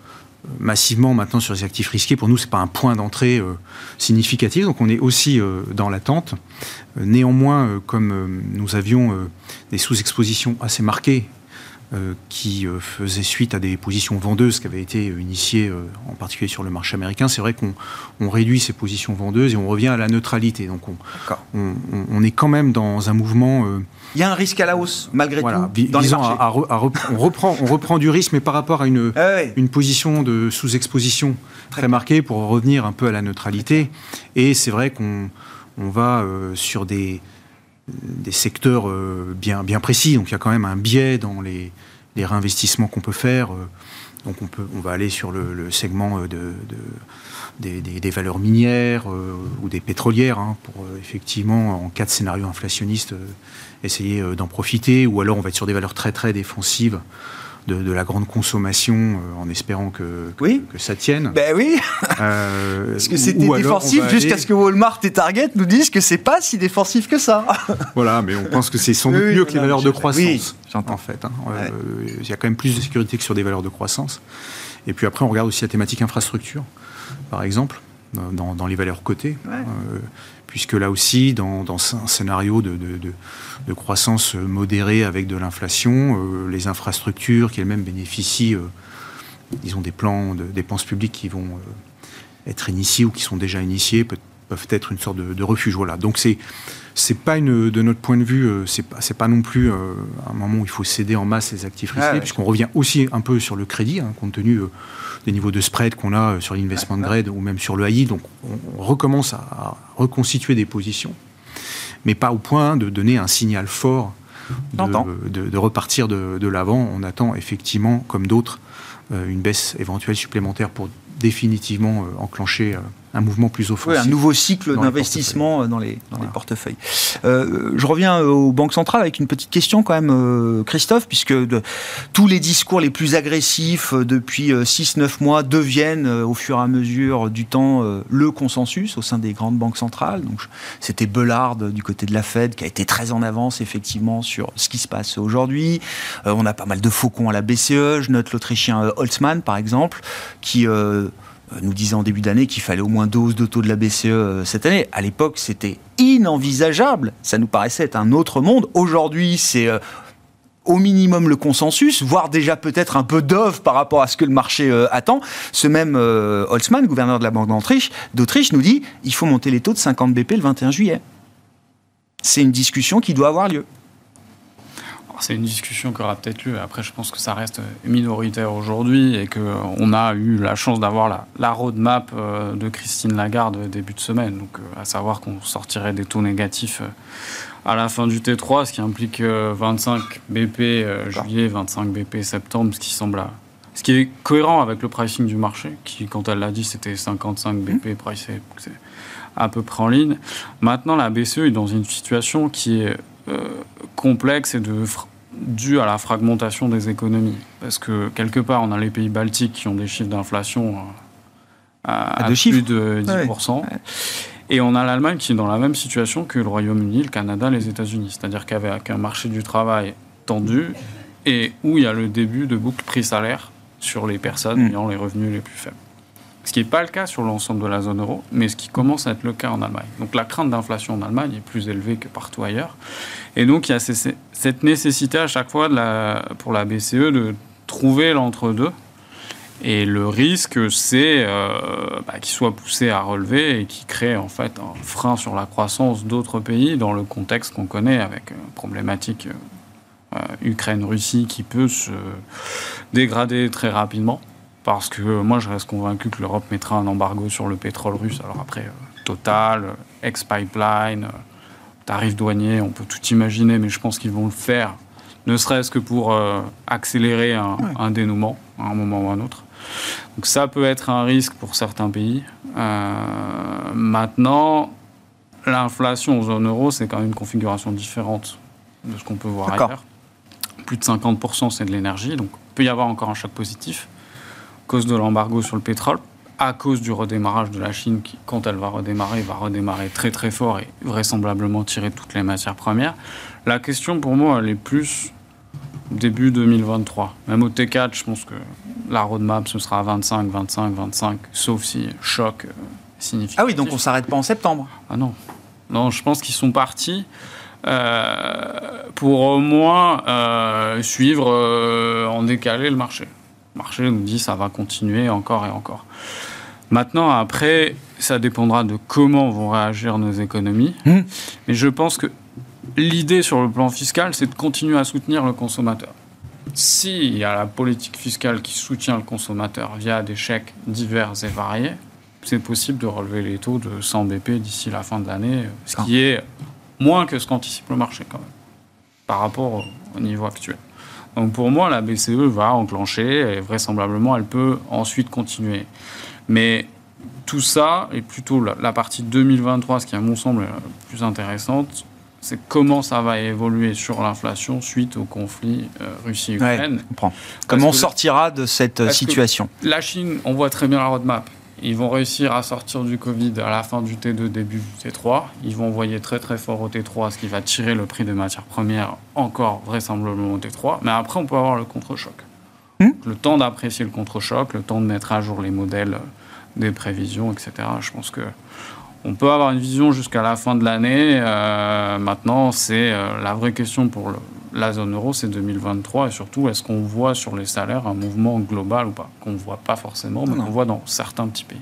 massivement maintenant sur les actifs risqués. Pour nous, ce n'est pas un point d'entrée significatif, donc on est aussi dans l'attente. néanmoins, comme nous avions des sous-expositions assez marquées euh, qui euh, faisaient suite à des positions vendeuses qui avaient été euh, initiées en particulier sur le marché américain. C'est vrai qu'on réduit ces positions vendeuses et on revient à la neutralité. Donc on, on, est quand même dans un mouvement... Il y a un risque à la hausse, malgré tout, dans les on, reprend, on reprend du risque, mais par rapport à une, ah une position de sous-exposition très marquée pour revenir un peu à la neutralité. Et c'est vrai qu'on on va sur des des secteurs euh, bien, bien précis. Donc il y a quand même un biais dans les, réinvestissements qu'on peut faire. Euh. Donc on, peut, on va aller sur le, segment euh, de, des, valeurs minières ou des pétrolières hein, pour effectivement, en cas de scénario inflationniste, essayer d'en profiter. Ou alors on va être sur des valeurs très très défensives de, la grande consommation euh, en espérant que, que, ça tienne. Ben oui euh, Parce que c'était défensif jusqu'à ce que Walmart et Target nous disent que c'est pas si défensif que ça. voilà, mais on pense que c'est sans doute mieux que les valeurs de croissance. en fait. Hein. Euh, il y a quand même plus de sécurité que sur des valeurs de croissance. Et puis après, on regarde aussi la thématique infrastructure, par exemple, dans, les valeurs cotées puisque là aussi, dans, un scénario de, de, croissance modérée avec de l'inflation, euh, les infrastructures qui elles-mêmes bénéficient, euh, disons, des plans de dépenses publiques qui vont euh, être initiés ou qui sont déjà initiés, peuvent être une sorte de, refuge. Voilà. Donc c'est c'est pas une, de notre point de vue, c'est pas, pas non plus un moment où il faut céder en masse les actifs risqués, puisqu'on revient aussi un peu sur le crédit, hein, compte tenu des niveaux de spread qu'on a sur l'investment grade ou même sur le AI. Donc on, recommence à, reconstituer des positions, mais pas au point de donner un signal fort de, repartir de, l'avant. On attend effectivement, comme d'autres, euh, une baisse éventuelle supplémentaire pour définitivement euh, enclencher euh, un mouvement plus offensif. un nouveau cycle d'investissement euh, dans, les, dans les portefeuilles. Euh, je reviens euh, aux banques centrales avec une petite question quand même, Christophe, puisque de, tous les discours les plus agressifs depuis 6-9 mois deviennent au fur et à mesure du temps le consensus au sein des grandes banques centrales. Donc c'était Bellard du côté de la Fed qui a été très en avance effectivement sur ce qui se passe aujourd'hui. on a pas mal de faucons à la BCE. Je note l'Autrichien Holtzmann par exemple qui euh, nous disait en début d'année qu'il fallait au moins deux hausses de taux de la BCE euh, cette année. À l'époque, c'était inenvisageable. Ça nous paraissait être un autre monde. Aujourd'hui, c'est euh, au minimum le consensus, voire déjà peut-être un peu d'oeuvre par rapport à ce que le marché attend. Ce même Holtzmann, gouverneur de la Banque d'Autriche, nous dit il faut monter les taux de 50 BP le 21 juillet. C'est une discussion qui doit avoir lieu. C'est une discussion qui aura peut-être lieu. Après, je pense que ça reste minoritaire aujourd'hui et qu'on a eu la chance d'avoir la, roadmap euh, de Christine Lagarde début de semaine. Donc, euh, à savoir qu'on sortirait des taux négatifs euh, à la fin du T3, ce qui implique 25 BP juillet, 25 BP septembre, ce qui semble Ce qui est cohérent avec le pricing du marché, qui, quand elle l'a dit, c'était 55 BP mmh. pricé, c'est à peu près en ligne. Maintenant, la BCE est dans une situation qui est complexe et de dû à la fragmentation des économies. Parce que quelque part, on a les pays baltiques qui ont des chiffres d'inflation euh, à, plus de 10%. Et on a l'Allemagne qui est dans la même situation que le Royaume-Uni, le Canada, les États-Unis. C'est-à-dire qu'avec un marché du travail tendu et où il y a le début de boucle prix-salaire sur les personnes mm. ayant les revenus les plus faibles. Ce qui n'est pas le cas sur l'ensemble de la zone euro, mais ce qui commence à être le cas en Allemagne. Donc la crainte d'inflation en Allemagne est plus élevée que partout ailleurs. Et donc il y a cette nécessité à chaque fois pour la BCE de trouver l'entre-deux. Et le risque, c'est euh, bah, qu'il soit poussé à relever et qu'il crée en fait un frein sur la croissance d'autres pays dans le contexte qu'on connaît avec une problématique euh, Ukraine-Russie qui peut se dégrader très rapidement parce que moi je reste convaincu que l'Europe mettra un embargo sur le pétrole russe. Alors après, euh, Total, euh, ex-pipeline, euh, tarifs douaniers, on peut tout imaginer, mais je pense qu'ils vont le faire, ne serait-ce que pour accélérer un, dénouement à un moment ou à un autre. Donc ça peut être un risque pour certains pays. maintenant, l'inflation en zone euro, c'est quand même une configuration différente de ce qu'on peut voir ailleurs. Plus de 50%, c'est de l'énergie, donc il peut y avoir encore un choc positif cause de l'embargo sur le pétrole, à cause du redémarrage de la Chine qui, quand elle va redémarrer, va redémarrer très très fort et vraisemblablement tirer toutes les matières premières. La question pour moi, elle est plus début 2023. Même au T4, je pense que la roadmap, ce sera 25, 25, 25, sauf si choc euh, significatif. Ah oui, donc on s'arrête pas en septembre Ah non. Non, je pense qu'ils sont partis euh, pour au moins euh, suivre en décalé le marché. Le marché nous dit ça va continuer encore et encore. Maintenant, après, ça dépendra de comment vont réagir nos économies. Hmm. Mais je pense que l'idée sur le plan fiscal, c'est de continuer à soutenir le consommateur. S'il y a la politique fiscale qui soutient le consommateur via des chèques divers et variés, c'est possible de relever les taux de 100 BP d'ici la fin de l'année, ce qui est moins que ce qu'anticipe le marché quand même, par rapport au niveau actuel. Donc pour moi, la BCE va enclencher et vraisemblablement, elle peut ensuite continuer. Mais tout ça, et plutôt la, partie 2023, ce qui à mon semble plus intéressante, c'est comment ça va évoluer sur l'inflation suite au conflit euh, Russie-Ukraine. comment on sortira de cette situation? La Chine, on voit très bien la roadmap. Ils vont réussir à sortir du Covid à la fin du T2, début du T3. Ils vont envoyer très très fort au T3, ce qui va tirer le prix des matières premières encore vraisemblablement au T3. Mais après, on peut avoir le contre-choc. Hmm le temps d'apprécier le contre-choc, le temps de mettre à jour les modèles des prévisions, etc. Je pense que on peut avoir une vision jusqu'à la fin de l'année. Euh, maintenant, c'est euh, la vraie question pour le, la zone euro, c'est 2023. Et surtout, est-ce qu'on voit sur les salaires un mouvement global ou pas? Qu'on ne voit pas forcément, mais qu'on voit dans certains petits pays.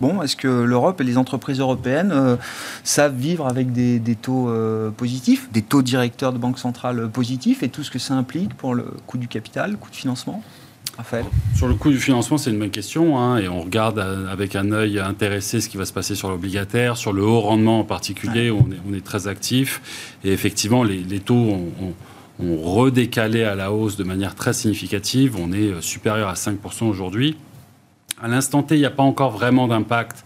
Bon, est-ce que l'Europe et les entreprises européennes euh, savent vivre avec des, taux euh, positifs, des taux directeurs de banque centrale positifs et tout ce que ça implique pour le coût du capital, le coût de financement? Raphaël? Sur le coût du financement, c'est une bonne question. Hein, et on regarde euh, avec un œil intéressé ce qui va se passer sur l'obligataire, sur le haut rendement en particulier, où on est, très actif. Et effectivement, les, taux ont, ont redécalé à la hausse de manière très significative. On est euh, supérieur à 5% aujourd'hui. À l'instant T, il n'y a pas encore vraiment d'impact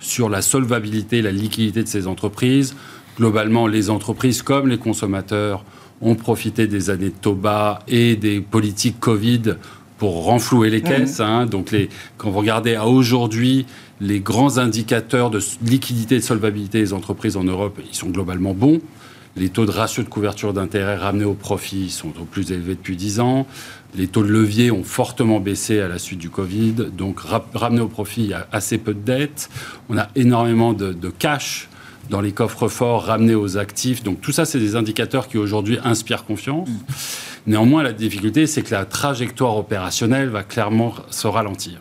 sur la solvabilité, la liquidité de ces entreprises. Globalement, les entreprises comme les consommateurs ont profité des années de taux bas et des politiques Covid pour renflouer les caisses. Hein. Donc, les, quand vous regardez à aujourd'hui, les grands indicateurs de liquidité et de solvabilité des entreprises en Europe, ils sont globalement bons. Les taux de ratio de couverture d'intérêt ramenés au profit sont au plus élevés depuis 10 ans. Les taux de levier ont fortement baissé à la suite du Covid. Donc, ramenés au profit, il y a assez peu de dettes. On a énormément de, cash dans les coffres forts ramenés aux actifs. Donc, tout ça, c'est des indicateurs qui aujourd'hui inspirent confiance. Néanmoins, la difficulté, c'est que la trajectoire opérationnelle va clairement se ralentir.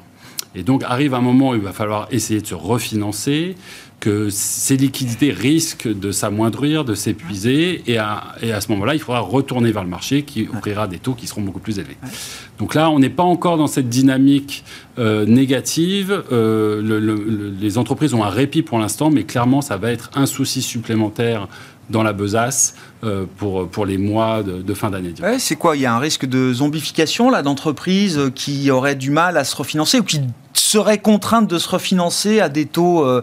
Et donc arrive un moment où il va falloir essayer de se refinancer que ces liquidités risquent de s'amoindrir, de s'épuiser, et à, et à ce moment-là, il faudra retourner vers le marché qui offrira des taux qui seront beaucoup plus élevés. Donc là, on n'est pas encore dans cette dynamique euh, négative. Euh, les entreprises ont un répit pour l'instant, mais clairement, ça va être un souci supplémentaire dans la besace euh, pour, pour les mois de, fin d'année. Ouais, c'est quoi? Il y a un risque de zombification là d'entreprises qui auraient du mal à se refinancer ou qui serait contrainte de se refinancer à des taux, euh,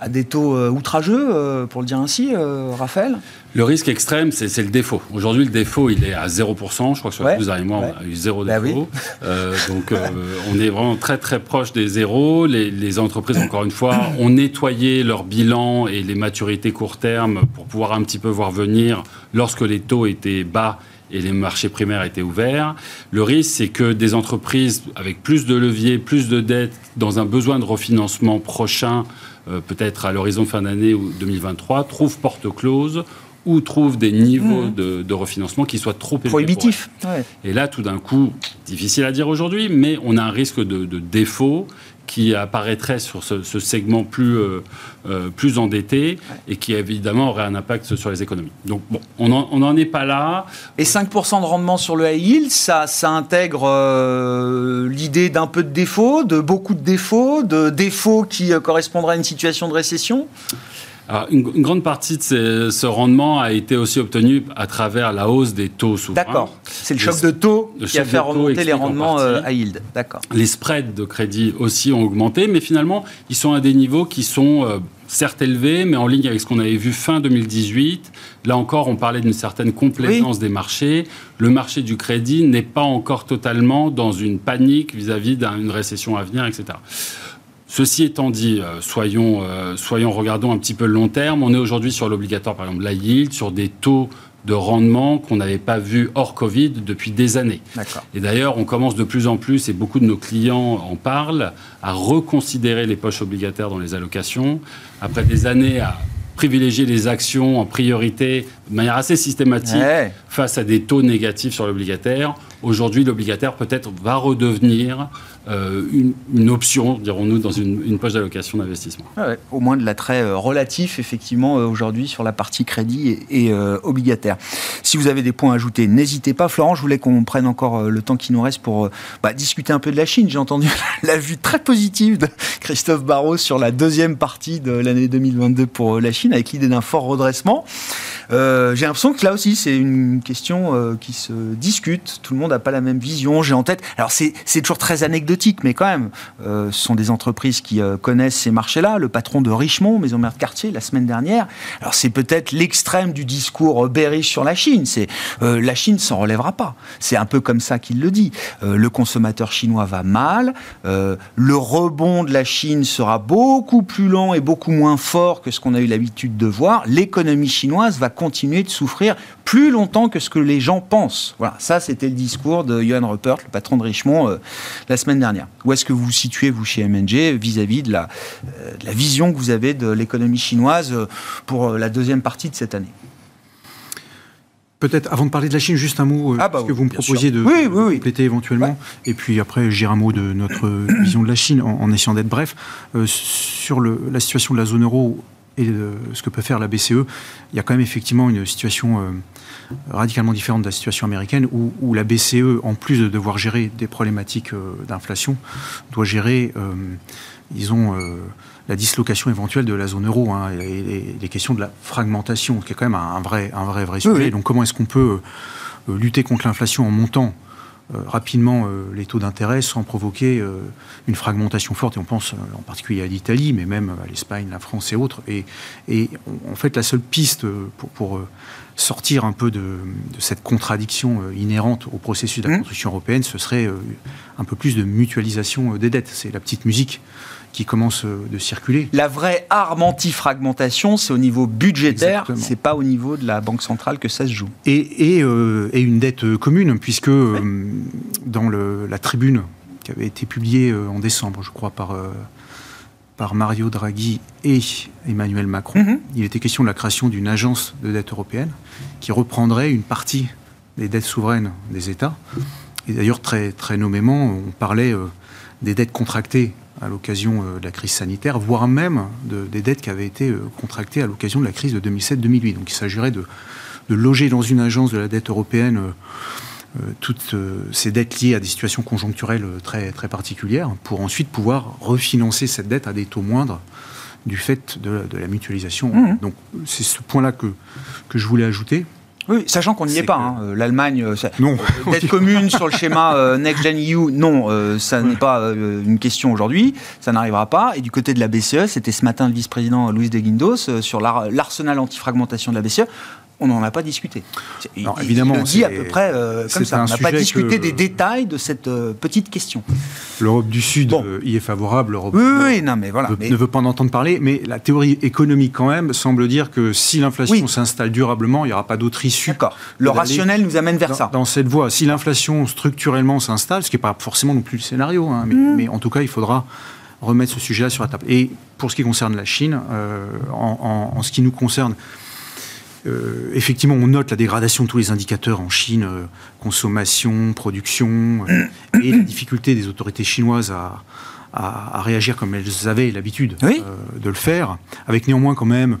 à des taux euh, outrageux, euh, pour le dire ainsi, Raphaël? Le risque extrême, c'est le défaut. Aujourd'hui, le défaut, il est à 0%. Je crois que sur ouais, vous et moi, on a eu zéro bah défaut. donc, on est vraiment très, très proche des zéros. Les, les, entreprises, encore une fois, ont nettoyé leur bilan et les maturités court terme pour pouvoir un petit peu voir venir lorsque les taux étaient bas et les marchés primaires étaient ouverts. Le risque, c'est que des entreprises avec plus de leviers, plus de dettes, dans un besoin de refinancement prochain, euh, peut-être à l'horizon fin d'année ou 2023, trouvent porte close ou trouvent des niveaux mmh. de, refinancement qui soient trop élevés. Prohibitifs. Et là, tout d'un coup, difficile à dire aujourd'hui, mais on a un risque de, de défaut qui apparaîtrait sur ce, segment plus, euh, euh, plus endetté et qui évidemment aurait un impact sur les économies. Donc bon, on n'en est pas là. Et 5% de rendement sur le high yield, ça, ça intègre euh, l'idée d'un peu de défaut, de beaucoup de défauts, de défauts qui correspondraient à une situation de récession? Une, grande partie de ce rendement a été aussi obtenu à travers la hausse des taux souverains. D'accord. C'est le choc de taux qui a fait remonter les rendements euh, à yield. D'accord. Les spreads de crédit aussi ont augmenté, mais finalement, ils sont à des niveaux qui sont euh, certes élevés, mais en ligne avec ce qu'on avait vu fin 2018. Là encore, on parlait d'une certaine complaisance des marchés. Le marché du crédit n'est pas encore totalement dans une panique vis-à-vis d'une récession à venir, etc. Ceci étant dit, euh, soyons, euh, soyons, regardons un petit peu le long terme. On est aujourd'hui sur l'obligatoire, par exemple, la yield, sur des taux de rendement qu'on n'avait pas vu hors Covid depuis des années. Et d'ailleurs, on commence de plus en plus, et beaucoup de nos clients en parlent, à reconsidérer les poches obligataires dans les allocations. Après des années à privilégier les actions en priorité de manière assez systématique face à des taux négatifs sur l'obligataire. Aujourd'hui, l'obligataire peut-être va redevenir euh, une, option, dirons-nous, dans une, poche d'allocation d'investissement. Ah au moins de l'attrait euh, relatif, effectivement, euh, aujourd'hui sur la partie crédit et, obligataire. Si vous avez des points à ajouter, n'hésitez pas. Florent, je voulais qu'on prenne encore le temps qui nous reste pour bah, discuter un peu de la Chine. J'ai entendu la vue très positive de Christophe Barrault sur la deuxième partie de l'année 2022 pour la Chine, avec l'idée d'un fort redressement. J'ai l'impression que là aussi, c'est une question qui se discute. Tout le monde n'a pas la même vision. J'ai en tête. Alors, c'est toujours très anecdotique mais quand même, euh, ce sont des entreprises qui euh, connaissent ces marchés-là. Le patron de Richemont, Maison Mère de Quartier, la semaine dernière, alors c'est peut-être l'extrême du discours bearish sur la Chine. C'est euh, la Chine s'en relèvera pas. C'est un peu comme ça qu'il le dit. le consommateur chinois va mal. le rebond de la Chine sera beaucoup plus lent et beaucoup moins fort que ce qu'on a eu l'habitude de voir. L'économie chinoise va continuer de souffrir plus longtemps que ce que les gens pensent. Voilà, ça c'était le discours de Johan Rupert, le patron de Richemont, la semaine dernière. Où est-ce que vous vous situez, vous, chez MNG, vis-à-vis de, la, euh, de la vision que vous avez de l'économie chinoise euh, pour euh, la deuxième partie de cette année? Peut-être, avant de parler de la Chine, juste un mot, ah bah que vous me proposiez de compléter éventuellement. Et puis après, j'irai un mot de notre vision de la Chine, en, essayant d'être bref. sur le, la situation de la zone euro et ce que peut faire la BCE, il y a quand même effectivement une situation radicalement différente de la situation américaine, où, la BCE, en plus de devoir gérer des problématiques euh, d'inflation, doit gérer, euh, disons, euh, la dislocation éventuelle de la zone euro hein, et, les questions de la fragmentation, qui est quand même un, vrai, un vrai, vrai sujet. Donc comment est-ce qu'on peut lutter contre l'inflation en montant rapidement les taux d'intérêt sans provoquer une fragmentation forte. Et on pense en particulier à l'Italie, mais même à l'Espagne, la France et autres. Et, et en fait, la seule piste pour, pour sortir un peu de, cette contradiction euh, inhérente au processus de la mmh. construction européenne, ce serait euh, un peu plus de mutualisation euh, des dettes. C'est la petite musique qui commence de circuler. La vraie arme anti-fragmentation, c'est au niveau budgétaire, c'est pas au niveau de la Banque centrale que ça se joue. Et, et, une dette commune, puisque dans le, la tribune qui avait été publiée en décembre, je crois, par par Mario Draghi et Emmanuel Macron. Mhm. Il était question de la création d'une agence de dette européenne qui reprendrait une partie des dettes souveraines des États. Et d'ailleurs, très, très nommément, on parlait euh, des dettes contractées à l'occasion de la crise sanitaire, voire même des dettes qui avaient été contractées à l'occasion de la crise de 2007-2008. Donc il s'agirait de, loger dans une agence de la dette européenne toutes ces dettes liées à des situations conjoncturelles très, très particulières pour ensuite pouvoir refinancer cette dette à des taux moindres du fait de, la mutualisation. Mmh. Donc c'est ce point-là que, que je voulais ajouter. Oui, sachant qu'on n'y est, pas. Hein. L'Allemagne, euh, non. Euh, dette commune sur le schéma euh, Next Gen EU, non, ça n'est pas une question aujourd'hui, ça n'arrivera pas. Et du côté de la BCE, c'était ce matin le vice-président Luis de Guindos sur l'arsenal antifragmentation de la BCE on n'en a pas discuté. Il, évidemment, le dit à peu près euh, comme ça. On n'a pas discuté des détails de cette euh, petite question. L'Europe du Sud euh, y est favorable. L'Europe oui, non, mais voilà, ne veut pas en entendre parler. Mais la théorie économique, quand même, semble dire que si l'inflation s'installe durablement, il n'y aura pas d'autre issue. D'accord. Le rationnel nous amène vers dans, ça. Dans cette voie, si l'inflation structurellement s'installe, ce qui n'est pas forcément non plus le scénario, hein, mm. mais, en tout cas, il faudra remettre ce sujet-là sur la table. Et pour ce qui concerne la Chine, en, en, ce qui nous concerne, euh, effectivement, on note la dégradation de tous les indicateurs en Chine, euh, consommation, production, euh, et la difficulté des autorités chinoises à, réagir comme elles avaient l'habitude de le faire, avec néanmoins quand même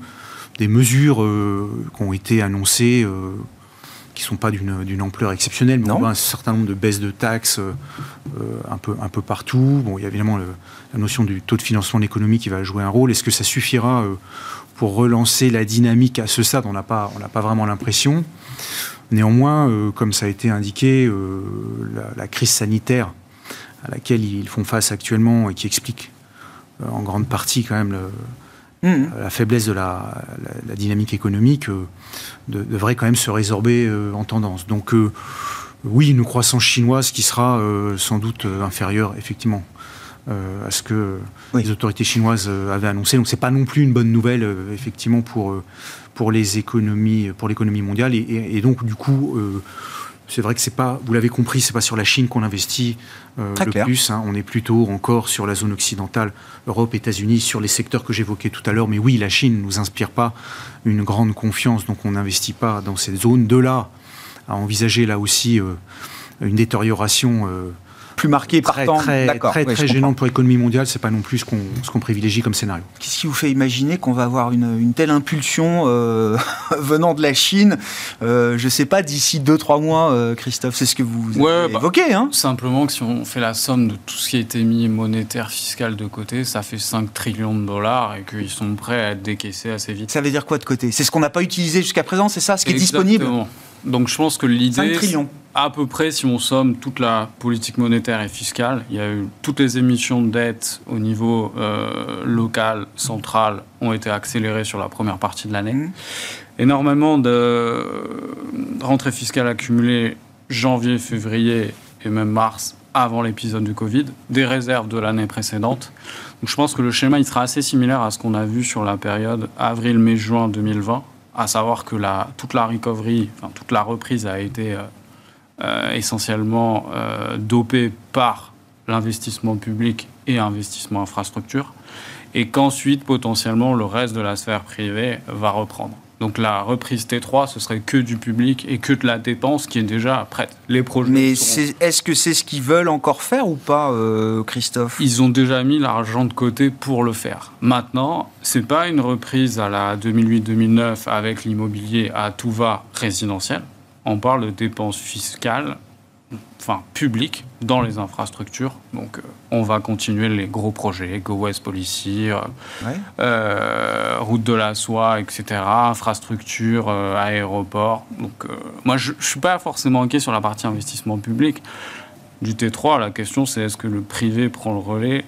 des mesures qui ont été annoncées qui ne sont pas d'une ampleur exceptionnelle, mais on voit un certain nombre de baisses de taxes un, peu, un peu partout. Bon, il y a évidemment la notion du taux de financement de l'économie qui va jouer un rôle. Est-ce que ça suffira pour relancer la dynamique à ce stade, on n'a pas, pas vraiment l'impression. Néanmoins, euh, comme ça a été indiqué, euh, la, crise sanitaire à laquelle ils font face actuellement et qui explique euh, en grande partie quand même mmh. la faiblesse de la, dynamique économique devrait quand même se résorber en tendance. Donc oui, une croissance chinoise qui sera sans doute inférieure, effectivement, euh, à ce que les autorités chinoises euh, avaient annoncé. Donc c'est pas non plus une bonne nouvelle euh, effectivement pour pour les économies, pour l'économie mondiale. Et, donc du coup. c'est vrai que c'est pas, vous l'avez compris, c'est pas sur la Chine qu'on investit le plus. Hein. on est plutôt encore sur la zone occidentale, Europe, États-Unis, sur les secteurs que j'évoquais tout à l'heure. Mais oui, la Chine ne nous inspire pas une grande confiance, donc on n'investit pas dans cette zone. De là à envisager là aussi une détérioration plus marqué par temps. Très, très, très gênant pour l'économie mondiale, c'est pas non plus ce qu'on ce qu'on privilégie comme scénario. Qu'est-ce qui vous fait imaginer qu'on va avoir une, une telle impulsion euh, venant de la Chine euh, Je sais pas, d'ici 2-3 mois, euh, Christophe, c'est ce que vous ouais, bah, évoquez. Hein simplement que si on fait la somme de tout ce qui a été mis monétaire, fiscal de côté, ça fait 5 trillions de dollars et qu'ils sont prêts à être décaissés assez vite. Ça veut dire quoi de côté? C'est ce qu'on n'a pas utilisé jusqu'à présent, c'est ça Ce qui est disponible? Donc je pense que l'idée, à peu près, si on somme toute la politique monétaire et fiscale, il y a eu toutes les émissions de dette au niveau euh, local, central, ont été accélérées sur la première partie de l'année. Mmh. Énormément de rentrées fiscales accumulées janvier, février et même mars avant l'épisode du Covid, des réserves de l'année précédente. Donc je pense que le schéma il sera assez similaire à ce qu'on a vu sur la période avril, mai, juin 2020 à savoir que toute la recovery, toute la reprise a été euh, euh, essentiellement euh, dopée par l'investissement public et investissement infrastructure, et qu'ensuite, potentiellement, le reste de la sphère privée va reprendre. Donc la reprise T3, ce serait que du public et que de la dépense qui est déjà prête. Les projets. Mais est-ce que c'est ce qu'ils veulent encore faire ou pas, euh, Christophe? Ils ont déjà mis l'argent de côté pour le faire. Maintenant, c'est pas une reprise à la 2008-2009 avec l'immobilier à tout va résidentiel. On parle de dépenses fiscales enfin, public dans les infrastructures. Donc, euh, on va continuer les gros projets, Go West Policy, euh, euh, route de la soie, etc., infrastructure, aéroport. Donc, moi, je ne suis pas forcément inquiet sur la partie investissement public du T3. La question, c'est est-ce que le privé prend le relais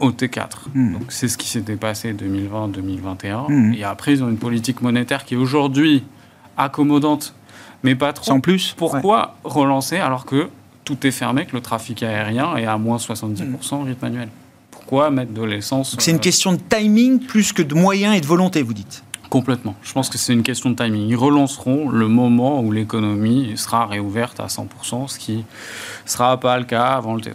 au T4. Hmm. Donc c'est ce qui s'était passé 2020-2021. Hmm. Et après, ils ont une politique monétaire qui est aujourd'hui accommodante, mais pas trop. Sans plus. Pourquoi relancer alors que tout est fermé, que le trafic aérien est à moins 70% en rythme annuel? Pourquoi mettre de l'essence C'est une euh, question de timing plus que de moyens et de volonté, vous dites Complètement. Je pense que c'est une question de timing. Ils relanceront le moment où l'économie sera réouverte à 100%, ce qui ne sera pas le cas avant le T3.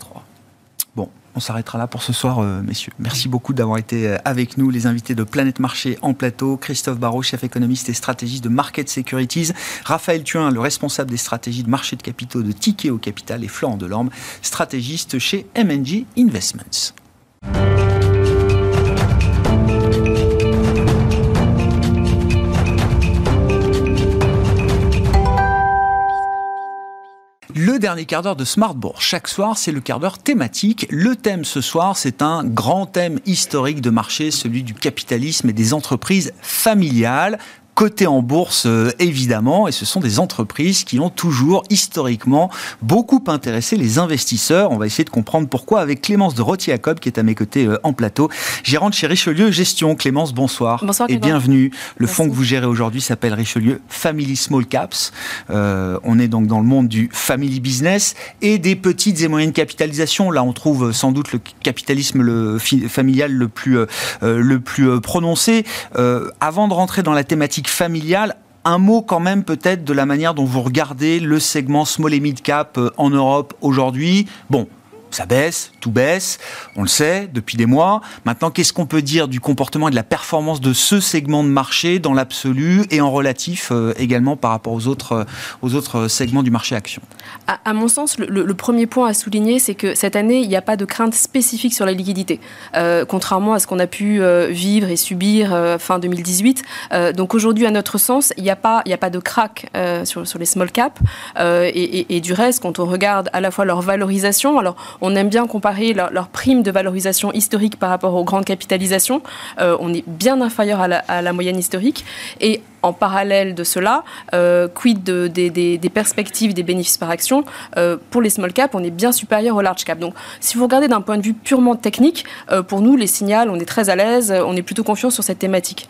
On s'arrêtera là pour ce soir, euh, messieurs. Merci beaucoup d'avoir été euh, avec nous, les invités de Planète Marché en plateau. Christophe Barraud, chef économiste et stratégiste de Market Securities. Raphaël Thuin, le responsable des stratégies de marché de capitaux de Ticket au Capital. Et Florent Delorme, stratégiste chez MNG Investments. Le dernier quart d'heure de Smartbourg. Chaque soir, c'est le quart d'heure thématique. Le thème ce soir, c'est un grand thème historique de marché, celui du capitalisme et des entreprises familiales cotées en bourse euh, évidemment, et ce sont des entreprises qui ont toujours historiquement beaucoup intéressé les investisseurs. On va essayer de comprendre pourquoi avec Clémence de Rottiacob qui est à mes côtés euh, en plateau, gérante chez Richelieu Gestion. Clémence, bonsoir. Bonsoir et bienvenue. Le fonds que vous gérez aujourd'hui s'appelle Richelieu Family Small Caps. Euh, on est donc dans le monde du family business et des petites et moyennes capitalisations. Là, on trouve sans doute le capitalisme le familial le plus, le plus prononcé. avant de rentrer dans la thématique familiale. Un mot quand même peut-être de la manière dont vous regardez le segment small et mid cap euh, en Europe aujourd'hui. Bon, ça baisse, tout baisse, on le sait depuis des mois. Maintenant, qu'est-ce qu'on peut dire du comportement et de la performance de ce segment de marché dans l'absolu et en relatif euh, également par rapport aux autres, euh, aux autres segments du marché action? À, mon sens, le, premier point à souligner, c'est que cette année, il n'y a pas de crainte spécifique sur la liquidité, euh, contrairement à ce qu'on a pu vivre et subir fin 2018. donc aujourd'hui, à notre sens, il n'y a, pas, a pas de crack sur, les small caps. Et, et, du reste, quand on regarde à la fois leur valorisation, alors aime bien comparer leur, prime de valorisation historique par rapport aux grandes capitalisations. Euh, on est bien inférieur à la, moyenne historique. Et en parallèle de cela, euh, quid des, perspectives des bénéfices par action euh, Pour les small cap, on est bien supérieur aux large cap. Donc, si vous regardez d'un point de vue purement technique, pour nous, les signaux, on est très à l'aise, on est plutôt confiant sur cette thématique.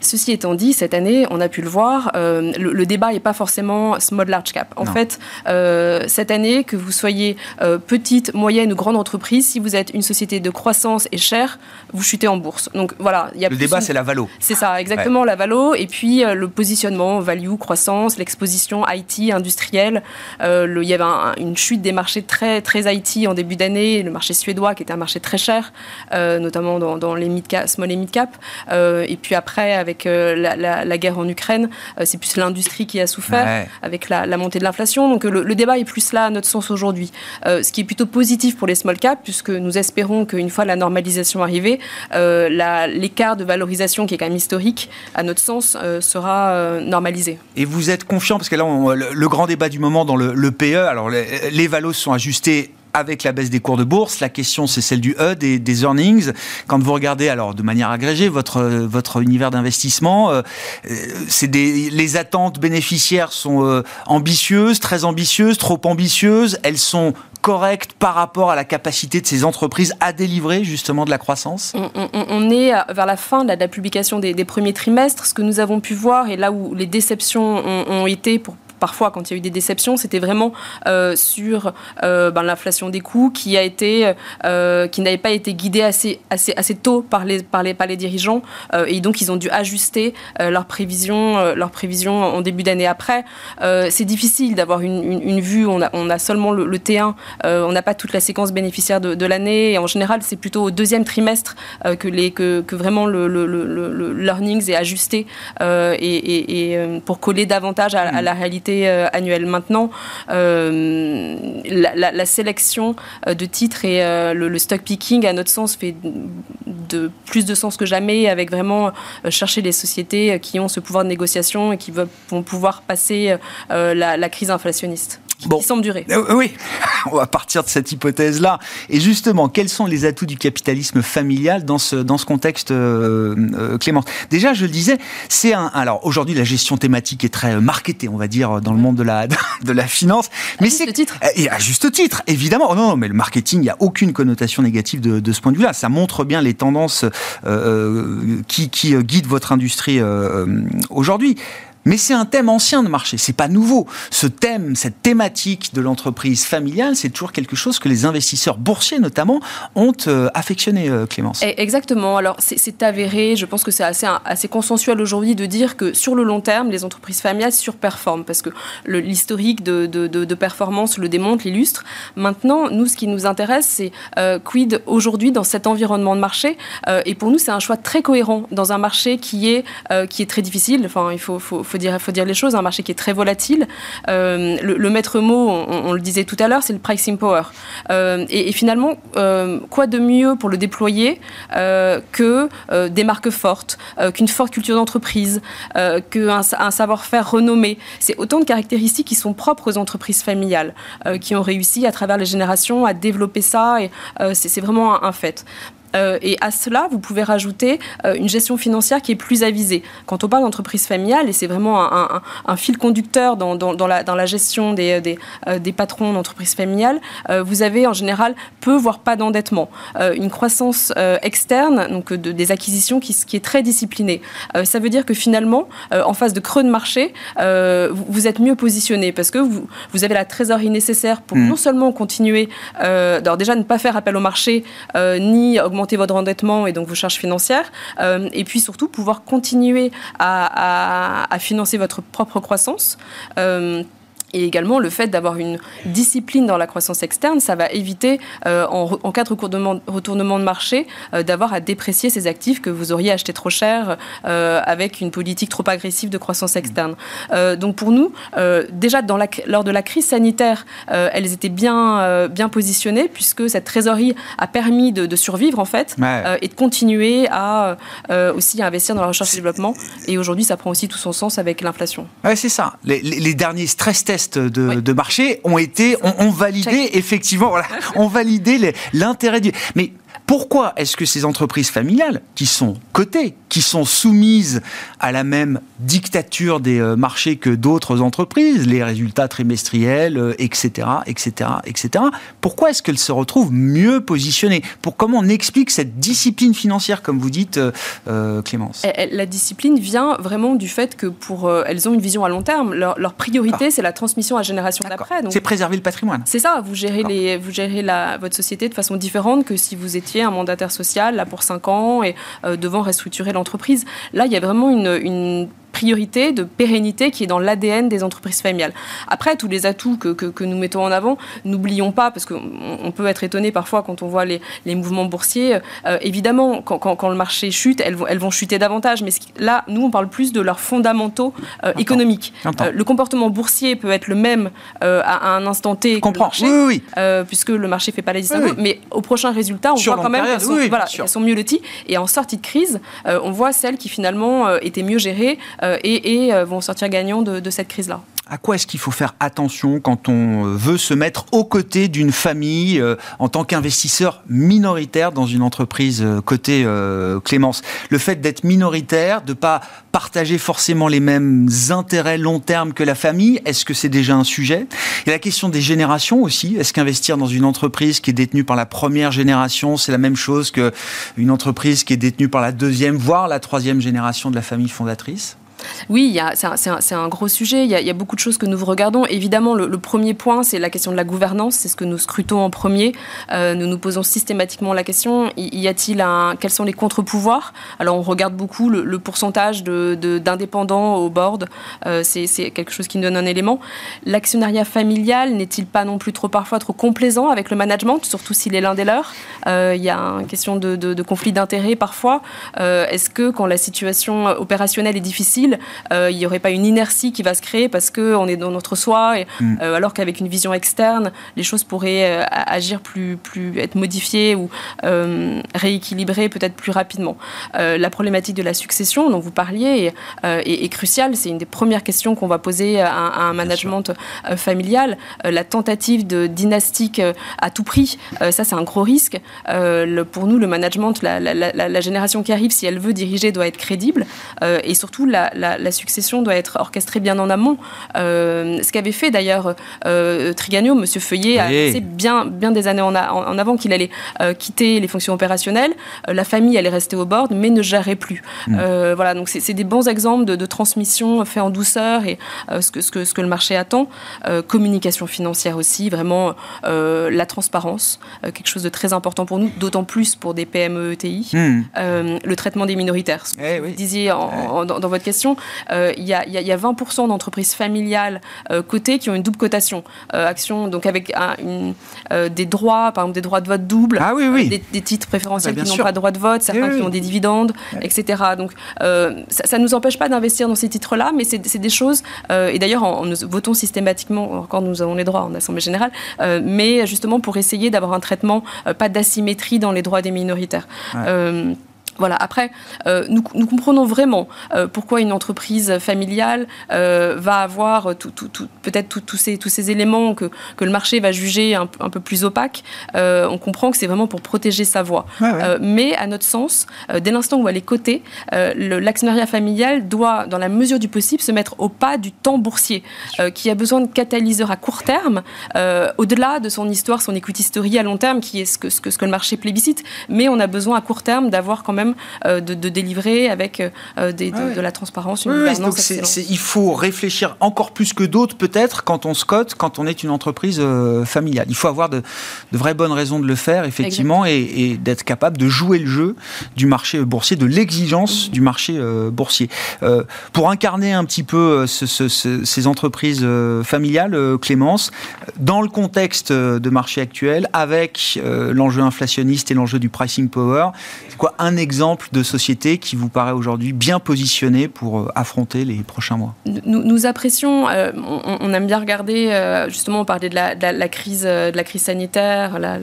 Ceci étant dit, cette année, on a pu le voir, euh, le, débat n'est pas forcément small large cap. En fait, euh, cette année, que vous soyez euh, petite, moyenne ou grande entreprise, si vous êtes une société de croissance et chère, vous chutez en bourse. Donc voilà, il y a le débat, c'est la valo. C'est ça, exactement la valo. Et puis le positionnement, value, croissance, l'exposition IT, industrielle. il y avait une chute des marchés très très IT en début d'année, le marché suédois qui était un marché très cher, notamment dans, les mid cap, small et mid cap. et puis après avec euh, la, guerre en Ukraine. Euh, c'est plus l'industrie qui a souffert avec la, montée de l'inflation. Donc le, débat est plus là à notre sens aujourd'hui. Euh, ce qui est plutôt positif pour les small caps, puisque nous espérons qu'une fois la normalisation arrivée, l'écart de valorisation qui est quand même historique, à notre sens, sera normalisé. Et vous êtes confiant, parce que là, le, grand débat du moment dans le, PE, alors les, les valos sont ajustés avec la baisse des cours de bourse. La question, c'est celle du E, des, des, earnings. Quand vous regardez, alors de manière agrégée, votre, votre univers d'investissement, euh, euh, les attentes bénéficiaires sont euh, ambitieuses, très ambitieuses, trop ambitieuses. Elles sont correctes par rapport à la capacité de ces entreprises à délivrer justement de la croissance on, est vers la fin de la, publication des, des, premiers trimestres. Ce que nous avons pu voir et là où les déceptions ont, ont été pour parfois, quand il y a eu des déceptions, c'était vraiment euh, sur euh, ben, l'inflation des coûts qui a été, euh, qui n'avait pas été guidée assez, assez, assez tôt par les, par les, par les dirigeants, et donc ils ont dû ajuster leurs prévisions, en début d'année après. c'est difficile d'avoir une, une, vue. On a, on a seulement le, T1, on n'a pas toute la séquence bénéficiaire de, l'année, en général, c'est plutôt au deuxième trimestre que, les, que, que vraiment le, le, le, learnings est ajusté et, pour coller davantage à la réalité euh, annuelle. Maintenant, euh, la, sélection euh, de titres et le, stock picking, à notre sens, fait plus de sens que jamais, avec vraiment chercher les sociétés qui ont ce pouvoir de négociation et qui vont pouvoir passer la crise inflationniste bon. qui semble durer. Euh, oui, on va partir de cette hypothèse-là. Et justement, quels sont les atouts du capitalisme familial dans ce, dans ce contexte, euh, euh Clément Déjà, je le disais, c'est un. Alors aujourd'hui, la gestion thématique est très marketée, on va dire, dans le monde de la, de la finance. Mais c'est. À juste titre. Et à juste titre, évidemment. Oh non, non, mais le marketing, il n'y a aucune connotation négative de, de ce point de vue-là. Ça montre bien les tendances euh, qui, qui guident votre industrie aujourd'hui. Mais c'est un thème ancien de marché, c'est pas nouveau. Ce thème, cette thématique de l'entreprise familiale, c'est toujours quelque chose que les investisseurs boursiers notamment ont euh, affectionné, euh, Clémence. Eh, exactement. Alors c'est avéré, je pense que c'est assez, assez consensuel aujourd'hui de dire que sur le long terme, les entreprises familiales surperforment parce que l'historique de, de, de, performance le démontre, l'illustre. Maintenant, nous, ce qui nous intéresse, c'est euh, quid aujourd'hui dans cet environnement de marché. et pour nous, c'est un choix très cohérent dans un marché qui est, qui est très difficile. Enfin, il faut, dire, faut dire les choses, un marché qui est très volatile. Le, maître mot, on, le disait tout à l'heure, c'est le pricing power. Et, et, finalement, quoi de mieux pour le déployer que des marques fortes, qu'une forte culture d'entreprise, qu'un un savoir-faire renommé. C'est autant de caractéristiques qui sont propres aux entreprises familiales, qui ont réussi à travers les générations à développer ça. Et c'est vraiment un fait. Euh, et à cela, vous pouvez rajouter euh, une gestion financière qui est plus avisée. Quand on parle d'entreprise familiale, et c'est vraiment un, fil conducteur dans, dans, la, dans, la, gestion des, des, euh, des patrons d'entreprise familiale, vous avez en général peu, voire pas d'endettement. une croissance externe, donc de, des acquisitions qui, qui, est très disciplinée. ça veut dire que finalement, en phase de creux de marché, vous, êtes mieux positionné parce que vous, vous avez la trésorerie nécessaire pour mmh. non seulement continuer, alors déjà ne pas faire appel au marché, ni augmenter votre endettement et donc vos charges financières, euh, et puis surtout pouvoir continuer à, financer votre propre croissance. Euh, et également le fait d'avoir une discipline dans la croissance externe, ça va éviter, euh, en, cas de retournement, de marché, euh, d'avoir à déprécier ces actifs que vous auriez achetés trop cher euh, avec une politique trop agressive de croissance externe. donc pour nous, déjà dans la, lors de la crise sanitaire, elles étaient bien, bien positionnées puisque cette trésorerie a permis de, survivre en fait et de continuer à aussi investir dans la recherche et développement. Et aujourd'hui, ça prend aussi tout son sens avec l'inflation. Ouais, c'est ça. Les, les derniers stress tests de, marché ont été, ont, validé effectivement, voilà, ont validé l'intérêt du. Mais pourquoi est-ce que ces entreprises familiales, qui sont cotées, qui sont soumises à la même dictature des euh, marchés que d'autres entreprises, les résultats trimestriels, etc., etc., etc., pourquoi est-ce qu'elles se retrouvent mieux positionnées? Pour comment on explique cette discipline financière, comme vous dites, euh, euh, Clémence? La discipline vient vraiment du fait que pour elles ont une vision à long terme. Leur, priorité, c'est la transmission à génération d'après. C'est préserver le patrimoine. C'est ça. Vous gérez les, vous gérez la, votre société de façon différente que si vous étiez un mandataire social là pour 5 ans et euh, devant restructurer l'entreprise. Là, il y a vraiment une, une priorité de pérennité qui est dans l'ADN des entreprises familiales. Après, tous les atouts que, que, nous mettons en avant, n'oublions pas, parce qu'on on peut être étonné parfois quand on voit les, les mouvements boursiers, euh, évidemment, quand, quand, quand, le marché chute, elles vont, elles vont chuter davantage, mais là, nous, on parle plus de leurs fondamentaux euh, économiques. Euh, le comportement boursier peut être le même à, un instant T que le marché, oui, oui. puisque le marché ne fait pas la distinction, mais au prochain résultat, on voit quand même qu'elles sont, voilà, sont, mieux loties, et en sortie de crise, on voit celles qui finalement étaient mieux gérées euh, et, euh, vont sortir gagnants de, cette crise-là. À quoi est-ce qu'il faut faire attention quand on euh, veut se mettre aux côtés d'une famille en tant qu'investisseur minoritaire dans une entreprise côté Clémence? Le fait d'être minoritaire, de ne pas partager forcément les mêmes intérêts long terme que la famille, est-ce que c'est déjà un sujet? Et la question des générations aussi. Est-ce qu'investir dans une entreprise qui est détenue par la première génération, c'est la même chose qu'une entreprise qui est détenue par la deuxième, voire la troisième génération de la famille fondatrice? Oui, c'est un, gros sujet. Il y, a, beaucoup de choses que nous regardons. Évidemment, le, premier point, c'est la question de la gouvernance. C'est ce que nous scrutons en premier. Euh, nous nous posons systématiquement la question y, a-t-il un Quels sont les contre-pouvoirs? Alors, on regarde beaucoup le, pourcentage d'indépendants au board. Euh, c'est quelque chose qui nous donne un élément. L'actionnariat familial n'est-il pas non plus trop parfois trop complaisant avec le management, surtout s'il est l'un des leurs? Euh, Il y a une question de, de conflit d'intérêts parfois. Est-ce que quand la situation opérationnelle est difficile, euh, il n'y aurait pas une inertie qui va se créer parce qu'on est dans notre soi, et, mm. euh, alors qu'avec une vision externe, les choses pourraient euh, agir plus, plus, être modifiées ou rééquilibrées peut-être plus rapidement. la problématique de la succession dont vous parliez est, cruciale. C'est une des premières questions qu'on va poser à, un management familial. la tentative de dynastique à tout prix, ça c'est un gros risque. pour nous, le management, la, la, génération qui arrive, si elle veut diriger, doit être crédible. et surtout, la, la, succession doit être orchestrée bien en amont. Euh, ce qu'avait fait d'ailleurs euh, Trigano, M. Feuillet, a annoncé bien, bien des années en, avant qu'il allait euh, quitter les fonctions opérationnelles. la famille allait rester au bord, mais ne gérerait plus. Mm. voilà, donc c'est des bons exemples de, transmission fait en douceur et ce, que, ce, que, ce que le marché attend. communication financière aussi, vraiment la transparence, quelque chose de très important pour nous, d'autant plus pour des PME ETI. Mm. le traitement des minoritaires. Ce que eh vous disiez dans, dans votre question cotation, il y, a, y, a, 20% d'entreprises familiales cotées qui ont une double cotation. action, donc avec une, des droits, par exemple des droits de vote double, ah, oui, oui. Des, titres préférentiels qui n'ont pas de droit de vote, certains qui ont des dividendes, etc. Donc ça ne nous empêche pas d'investir dans ces titres-là, mais c'est des choses, et d'ailleurs, nous votons systématiquement, encore nous avons les droits en Assemblée générale, mais justement pour essayer d'avoir un traitement, pas d'asymétrie dans les droits des minoritaires. Voilà. Après, euh, nous, nous, comprenons vraiment euh, pourquoi une entreprise familiale euh, va avoir tout, tout, tout, peut-être tous ces, tous ces éléments que, que, le marché va juger un, un peu plus opaques. on comprend que c'est vraiment pour protéger sa voix. Ouais, ouais. mais à notre sens, dès l'instant où elle est cotée, l'actionnariat familial doit, dans la mesure du possible, se mettre au pas du temps boursier, qui a besoin de catalyseurs à court terme, au-delà de son histoire, son equity story à long terme, qui est ce que, ce que, ce que le marché plébiscite. Mais on a besoin à court terme d'avoir quand même euh, de, délivrer avec euh, ah de, la transparence, une donc il faut réfléchir encore plus que d'autres peut-être quand on se cote, quand on est une entreprise euh, familiale. Il faut avoir de, vraies bonnes raisons de le faire effectivement et, d'être capable de jouer le jeu du marché boursier, de l'exigence du marché boursier. pour incarner un petit peu ces entreprises familiales, Clémence, dans le contexte de marché actuel, avec l'enjeu inflationniste et l'enjeu du pricing power, c'est quoi un exemple exemple de société qui vous paraît aujourd'hui bien positionnée pour euh, affronter les prochains mois? Nous, nous apprécions, euh, on, aime bien regarder, euh, justement, on parlait de la, de la, crise, de la crise sanitaire, la,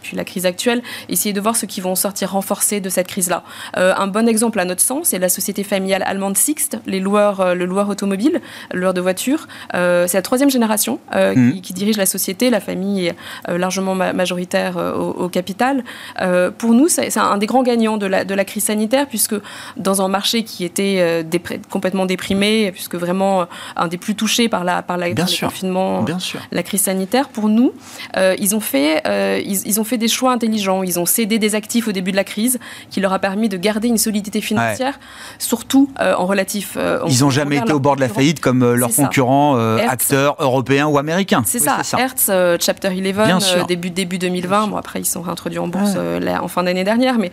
puis la crise actuelle, essayer de voir ceux qui vont sortir renforcés de cette crise-là. un bon exemple à notre sens, c'est la société familiale allemande Sixt, les loueurs, le loueur automobile, le loueur de voitures. c'est la troisième génération mmh. qui, dirige la société, la famille est largement majoritaire au, au, capital. pour nous, c'est un des grands gagnants de la, de la crise sanitaire, puisque dans un marché qui était euh, complètement déprimé, puisque vraiment euh, un des plus touchés par la par la, Bien confinement, la crise sanitaire, pour nous, euh, ils ont fait ils, ont fait des choix intelligents. Ils ont cédé des actifs au début de la crise, qui leur a permis de garder une solidité financière, surtout en relatif. ils n'ont jamais été au bord de la faillite comme leurs concurrents acteurs européens ou américains. C'est ça. Hertz, Chapter 11, début début 2020. Bon après ils sont réintroduits en bourse en fin d'année dernière, mais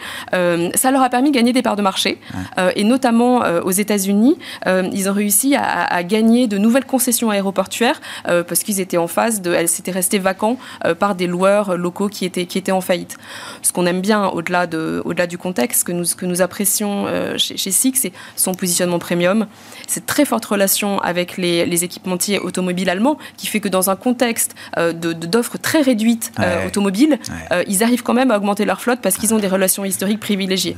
ça leur a permis de gagner des parts de marché. Euh, et notamment euh, aux États-Unis, euh, ils ont réussi à, gagner de nouvelles concessions aéroportuaires parce qu'ils étaient en phase de. Elles s'étaient restées vacants par des loueurs locaux qui étaient, qui étaient en faillite. Ce qu'on aime bien au-delà de, au-delà du contexte, que nous, que nous apprécions chez, chez SIX, c'est son positionnement premium. C'est très forte relation avec les, les, équipementiers automobiles allemands qui fait que dans un contexte de, d'offres très réduites automobiles, ils arrivent quand même à augmenter leur flotte parce qu'ils ont des relations historiques privilégiées.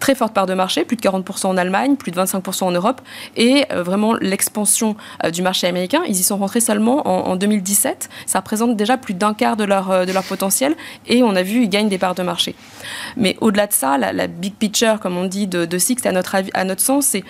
Très forte part de marché, plus de 40% en Allemagne, plus de 25% en Europe. Et euh, vraiment, l'expansion euh, du marché américain, ils y sont rentrés seulement en, 2017. Ça représente déjà plus d'un quart de leur, euh, de leur potentiel. Et on a vu, ils gagnent des parts de marché. Mais au-delà de ça, la, big picture, comme on dit, de, de Six, à notre, à notre sens, c'est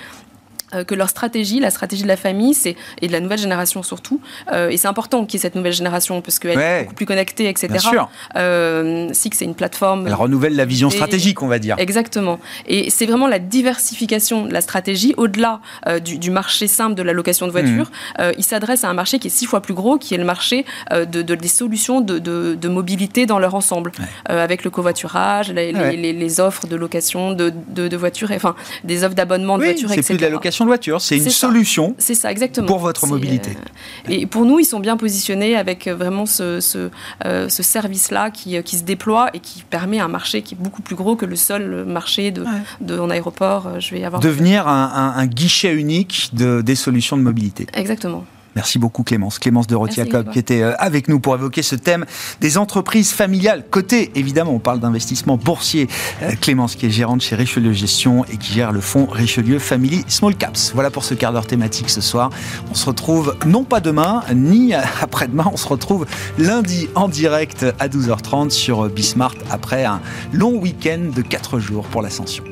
que leur stratégie, la stratégie de la famille, c'est et de la nouvelle génération surtout, euh, et c'est important qu'il y ait cette nouvelle génération parce qu'elle est beaucoup plus connectée, etc. Bien sûr. Euh, Six, c'est une plateforme. Elle renouvelle la vision stratégique, on va dire. Exactement. Et c'est vraiment la diversification de la stratégie au-delà euh, du, du, marché simple de la location de voitures. Mmh. il s'adresse à un marché qui est six fois plus gros, qui est le marché de, de, des solutions de, de, mobilité dans leur ensemble, avec le covoiturage, les, les, les, offres de location de, voitures, enfin des offres d'abonnement de voitures, etc. C'est plus de la location de voiture, c'est une solution c'est ça, exactement. pour votre mobilité. Euh, et pour nous, ils sont bien positionnés avec euh, vraiment ce, ce, euh, ce service-là qui, qui, se déploie et qui permet un marché qui est beaucoup plus gros que le seul marché de, de en aéroport. Je vais avoir Devenir un, un, guichet unique de, des solutions de mobilité. Exactement. Merci beaucoup Clémence. Clémence de Rotiacob qui était euh, avec nous pour évoquer ce thème des entreprises familiales. Côté, évidemment, on parle d'investissement boursier. Euh, Clémence qui est gérante chez Richelieu Gestion et qui gère le fonds Richelieu Family Small Caps. Voilà pour ce quart d'heure thématique ce soir. On se retrouve non pas demain, ni après-demain, on se retrouve lundi en direct à 12h30 sur Bismart après un long week-end de 4 jours pour l'ascension.